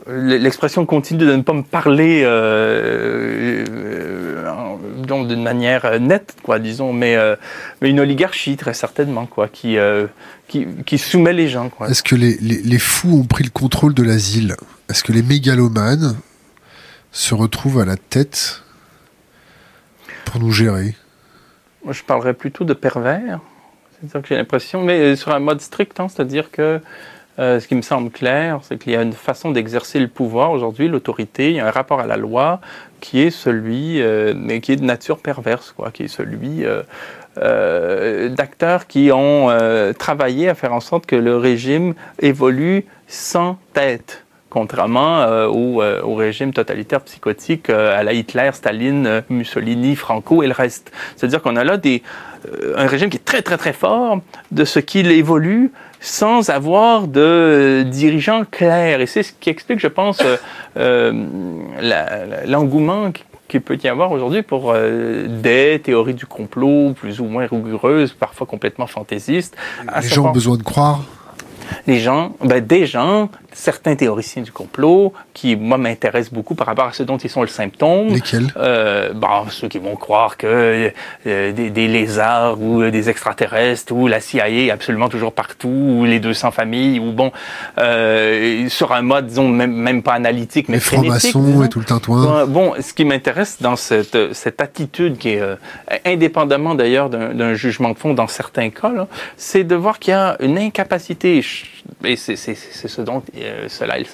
l'expression continue de ne pas me parler euh, euh, d'une manière nette, quoi, disons, mais, euh, mais, une oligarchie très certainement, quoi, qui, qui, qui, soumet les gens. Est-ce que les, les, les, fous ont pris le contrôle de l'asile? Est-ce que les mégalomanes se retrouvent à la tête pour nous gérer? Moi, je parlerais plutôt de pervers. C'est-à-dire que j'ai l'impression, mais sur un mode strict, hein, c'est-à-dire que euh, ce qui me semble clair, c'est qu'il y a une façon d'exercer le pouvoir aujourd'hui, l'autorité, il y a un rapport à la loi qui est celui, euh, mais qui est de nature perverse, quoi, qui est celui euh, d'acteurs qui ont travaillé à faire en sorte que le régime évolue sans tête contrairement au, régime totalitaire psychotique à la Hitler, Staline, Mussolini, Franco et le reste. C'est-à-dire qu'on a là un régime qui est très très très fort de ce qu'il évolue sans avoir de dirigeants clairs. Et c'est ce qui explique, je pense, euh, euh l'engouement qu'il peut y avoir aujourd'hui pour euh, des théories du complot plus ou moins rigoureuses, parfois complètement fantaisistes. Les gens ont besoin de croire les gens, ben, des gens certains théoriciens du complot qui, moi, m'intéressent beaucoup par rapport à ce dont ils sont le symptôme. Lesquels? Euh, bon, Ceux qui vont croire que euh, des, des, lézards ou euh, des extraterrestres ou la CIA est absolument toujours partout ou les 200 familles ou bon, euh, sur un mode, disons, même, même pas analytique, mais Les francs-maçons et tout le tintouin. Bon, ce qui m'intéresse dans cette, cette attitude qui est, euh, indépendamment d'ailleurs d'un jugement de fond dans certains cas, c'est de voir qu'il y a une incapacité, et c'est ce dont euh, cela est le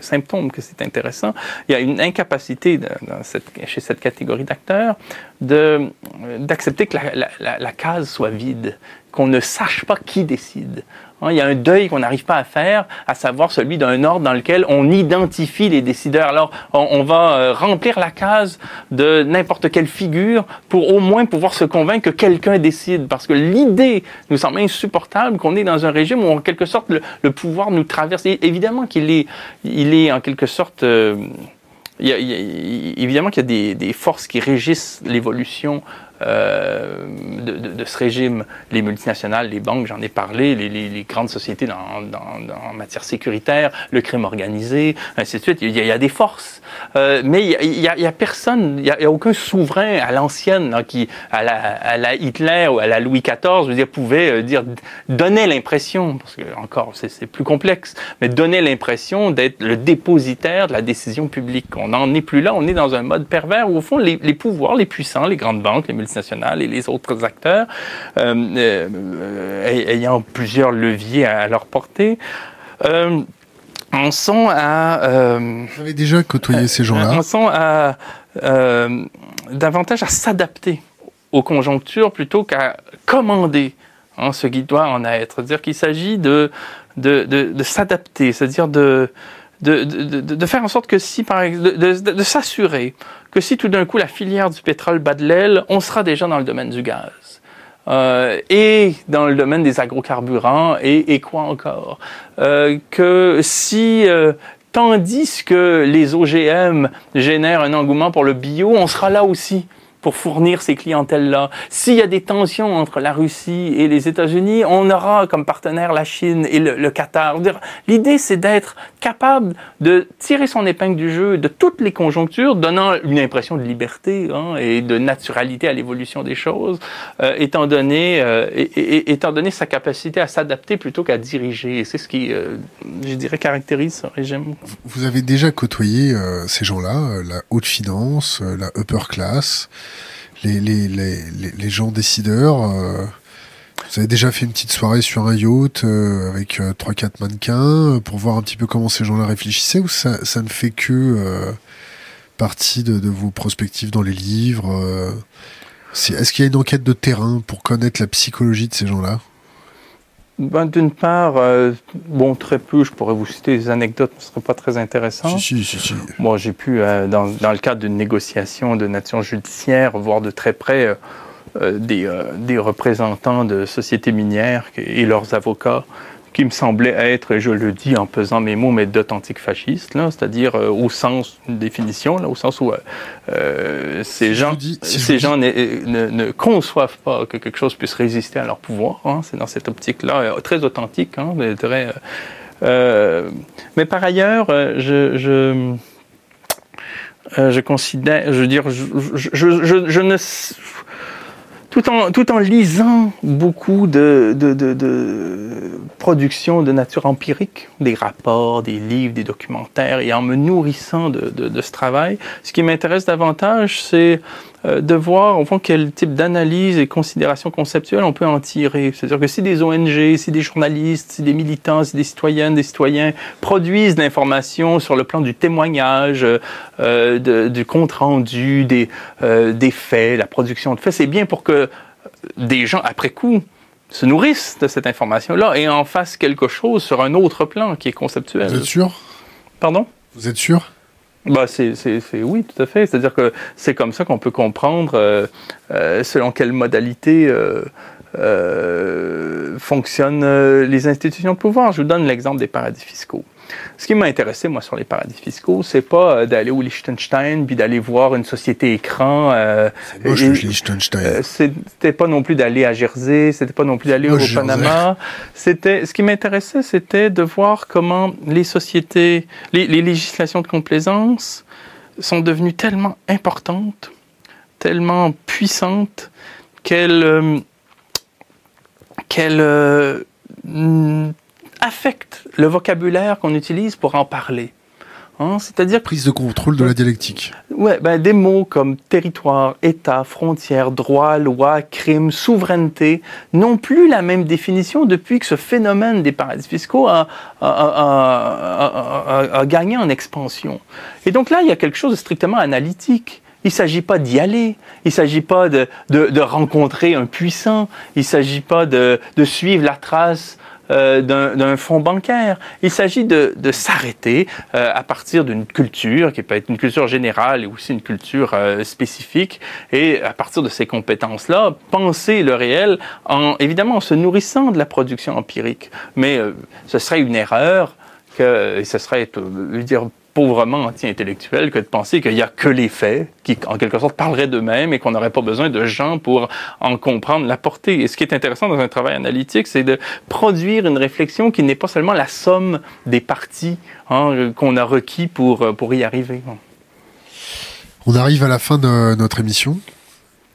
symptôme, que c'est intéressant. Il y a une incapacité chez cette catégorie d'acteurs d'accepter que la, case soit vide, qu'on ne sache pas qui décide. Hein, il y a un deuil qu'on n'arrive pas à faire, à savoir celui d'un ordre dans lequel on identifie les décideurs. Alors, on, va euh, remplir la case de n'importe quelle figure pour au moins pouvoir se convaincre que quelqu'un décide. Parce que l'idée nous semble insupportable qu'on est dans un régime où, en quelque sorte, le, pouvoir nous traverse. évidemment qu'il est, il est en quelque sorte... Euh, il y a, évidemment qu'il y a des, forces qui régissent l'évolution euh, de, de, de, ce régime, les multinationales, les banques, j'en ai parlé, les, les, les grandes sociétés dans, dans, en matière sécuritaire, le crime organisé, ainsi de suite. Il y a, il y a des forces, euh, mais il y a, y a personne, il y a, aucun souverain à l'ancienne hein, qui, à la, à la, Hitler ou à la Louis XIV, je veux dire, pouvait euh, dire donnait l'impression, parce que encore c'est plus complexe, mais donnait l'impression d'être le dépositaire de la décision publique. On n'en est plus là, on est dans un mode pervers où au fond les, les pouvoirs, les puissants, les grandes banques, les multinationales nationale et les autres acteurs, euh, euh, ayant plusieurs leviers à, leur portée. Euh, en sont à... Avez déjà côtoyé ces gens-là En sont à... davantage à s'adapter aux conjonctures plutôt qu'à commander hein, ce qui doit en être. C'est-à-dire qu'il s'agit de, de, de, s'adapter, c'est-à-dire de, de, de, faire en sorte que si, par exemple, de, s'assurer que si tout d'un coup la filière du pétrole bat de l'aile, on sera déjà dans le domaine du gaz. Euh, et dans le domaine des agrocarburants, et, et quoi encore. Euh, que si, euh, tandis que les OGM génèrent un engouement pour le bio, on sera là aussi pour fournir ces clientèles-là. S'il y a des tensions entre la Russie et les États-Unis, on aura comme partenaire la Chine et le, Qatar. L'idée, c'est d'être capable de tirer son épingle du jeu de toutes les conjonctures, donnant une impression de liberté hein, et de naturalité à l'évolution des choses, euh, étant, donné, euh, étant donné sa capacité à s'adapter plutôt qu'à diriger. C'est ce qui, euh, je dirais, caractérise ce régime. Vous avez déjà côtoyé ces gens-là, la haute finance, la upper class les, gens décideurs. Euh, vous avez déjà fait une petite soirée sur un yacht euh, avec euh, trois 4 quatre mannequins pour voir un petit peu comment ces gens-là réfléchissaient ou ça, ça ne fait que partie de, de, vos prospectives dans les livres Est-ce qu'il y a une enquête de terrain pour connaître la psychologie de ces gens-là? Ben, D'une part, euh, bon, très peu, je pourrais vous citer des anecdotes, ce ne serait pas très intéressant. Si, si, si. Moi, j'ai pu, euh, dans, dans, le cadre d'une négociation de nature judiciaire, voir de très près euh, des, des, représentants de sociétés minières et leurs avocats qui me semblait être, et je le dis en pesant mes mots, mais d'authentiques fascistes, c'est-à-dire euh, au sens, une définition, là, au sens où euh, euh ces gens, ces gens ne, conçoivent pas que quelque chose puisse résister à leur pouvoir. Hein, c'est dans cette optique-là, très authentique, hein, très, mais par ailleurs, je, je, je, considère, je veux dire, je, je, je ne tout en, tout en lisant beaucoup de, de, de, productions de nature empirique, des rapports, des livres, des documentaires, et en me nourrissant de, de ce travail, ce qui m'intéresse davantage, c'est de voir au fond quel type d'analyse et considération conceptuelle on peut en tirer. C'est-à-dire que si des ONG, si des journalistes, si des militants, si des citoyennes, des citoyens produisent l'information sur le plan du témoignage, euh, de, du compte rendu, des, euh, des faits, la production de faits, c'est bien pour que des gens après coup se nourrissent de cette information-là et en fassent quelque chose sur un autre plan qui est conceptuel. Vous êtes sûr? Pardon? Vous êtes sûr? Bah, c'est, oui, tout à fait. C'est-à-dire que c'est comme ça qu'on peut comprendre euh, euh, selon quelle modalité euh, fonctionnent les institutions de pouvoir. Je vous donne l'exemple des paradis fiscaux. Ce qui m'a intéressé, moi, sur les paradis fiscaux, c'est pas euh, d'aller au Liechtenstein puis d'aller voir une société écran. Euh, c'est le Liechtenstein. Euh, c'était pas non plus d'aller à Jersey, c'était pas non plus d'aller au Panama. C'était, ce qui m'intéressait, c'était de voir comment les sociétés, les, les législations de complaisance sont devenues tellement importantes, tellement puissantes qu'elles euh, qu'elles euh, affecte le vocabulaire qu'on utilise pour en parler. Hein, c'est-à-dire prise de contrôle de la dialectique. Ouais, ben, des mots comme territoire, État, frontière, droit, loi, crime, souveraineté n'ont plus la même définition depuis que ce phénomène des paradis fiscaux a, a, gagné en expansion. Et donc là, il y a quelque chose de strictement analytique. Il ne s'agit pas d'y aller, il ne s'agit pas de, de, de, rencontrer un puissant, il ne s'agit pas de, de, suivre la trace euh, d'un fonds bancaire. Il s'agit de, s'arrêter euh, à partir d'une culture qui peut être une culture générale et aussi une culture euh, spécifique et à partir de ces compétences-là, penser le réel en évidemment en se nourrissant de la production empirique. Mais ce serait une erreur que ce serait, je dire, pauvrement anti-intellectuel que de penser qu'il n'y a que les faits qui, en quelque sorte, parleraient d'eux-mêmes et qu'on n'aurait pas besoin de gens pour en comprendre la portée. Et ce qui est intéressant dans un travail analytique, c'est de produire une réflexion qui n'est pas seulement la somme des parties hein, qu'on a requis pour, pour y arriver. On arrive à la fin de notre émission.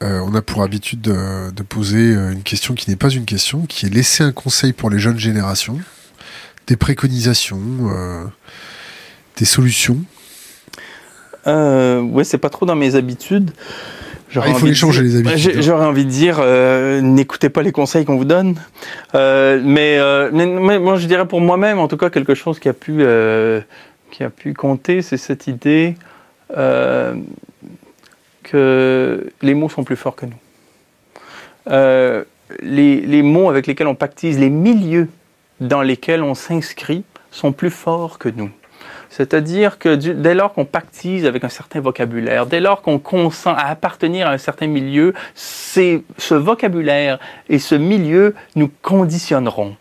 Euh, on a pour habitude de, poser euh, une question qui n'est pas une question, qui est laisser un conseil pour les jeunes générations, des préconisations. Euh, des solutions euh, Oui, c'est pas trop dans mes habitudes. Ah, il faut les changer les habitudes. J'aurais envie de dire, euh, n'écoutez pas les conseils qu'on vous donne. Euh, mais, euh, mais, mais, moi, je dirais pour moi-même, en tout cas, quelque chose qui a pu, qui a pu compter, c'est cette idée que les mots sont plus forts que nous. Les, les mots avec lesquels on pactise, les milieux dans lesquels on s'inscrit sont plus forts que nous. C'est-à-dire que du, dès lors qu'on pactise avec un certain vocabulaire, dès lors qu'on consent à appartenir à un certain milieu, c'est ce vocabulaire et ce milieu nous conditionneront.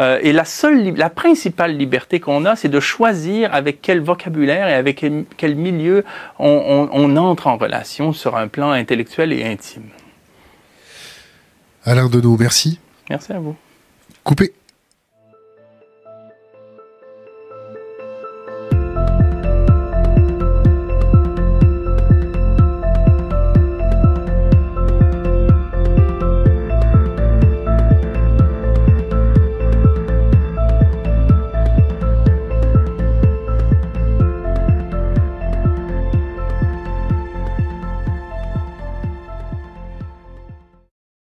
Euh, et la seule, la principale liberté qu'on a, c'est de choisir avec quel vocabulaire et avec quel, quel milieu on, on, on, entre en relation sur un plan intellectuel et intime. Alain Deneau, merci. Merci à vous. Coupé.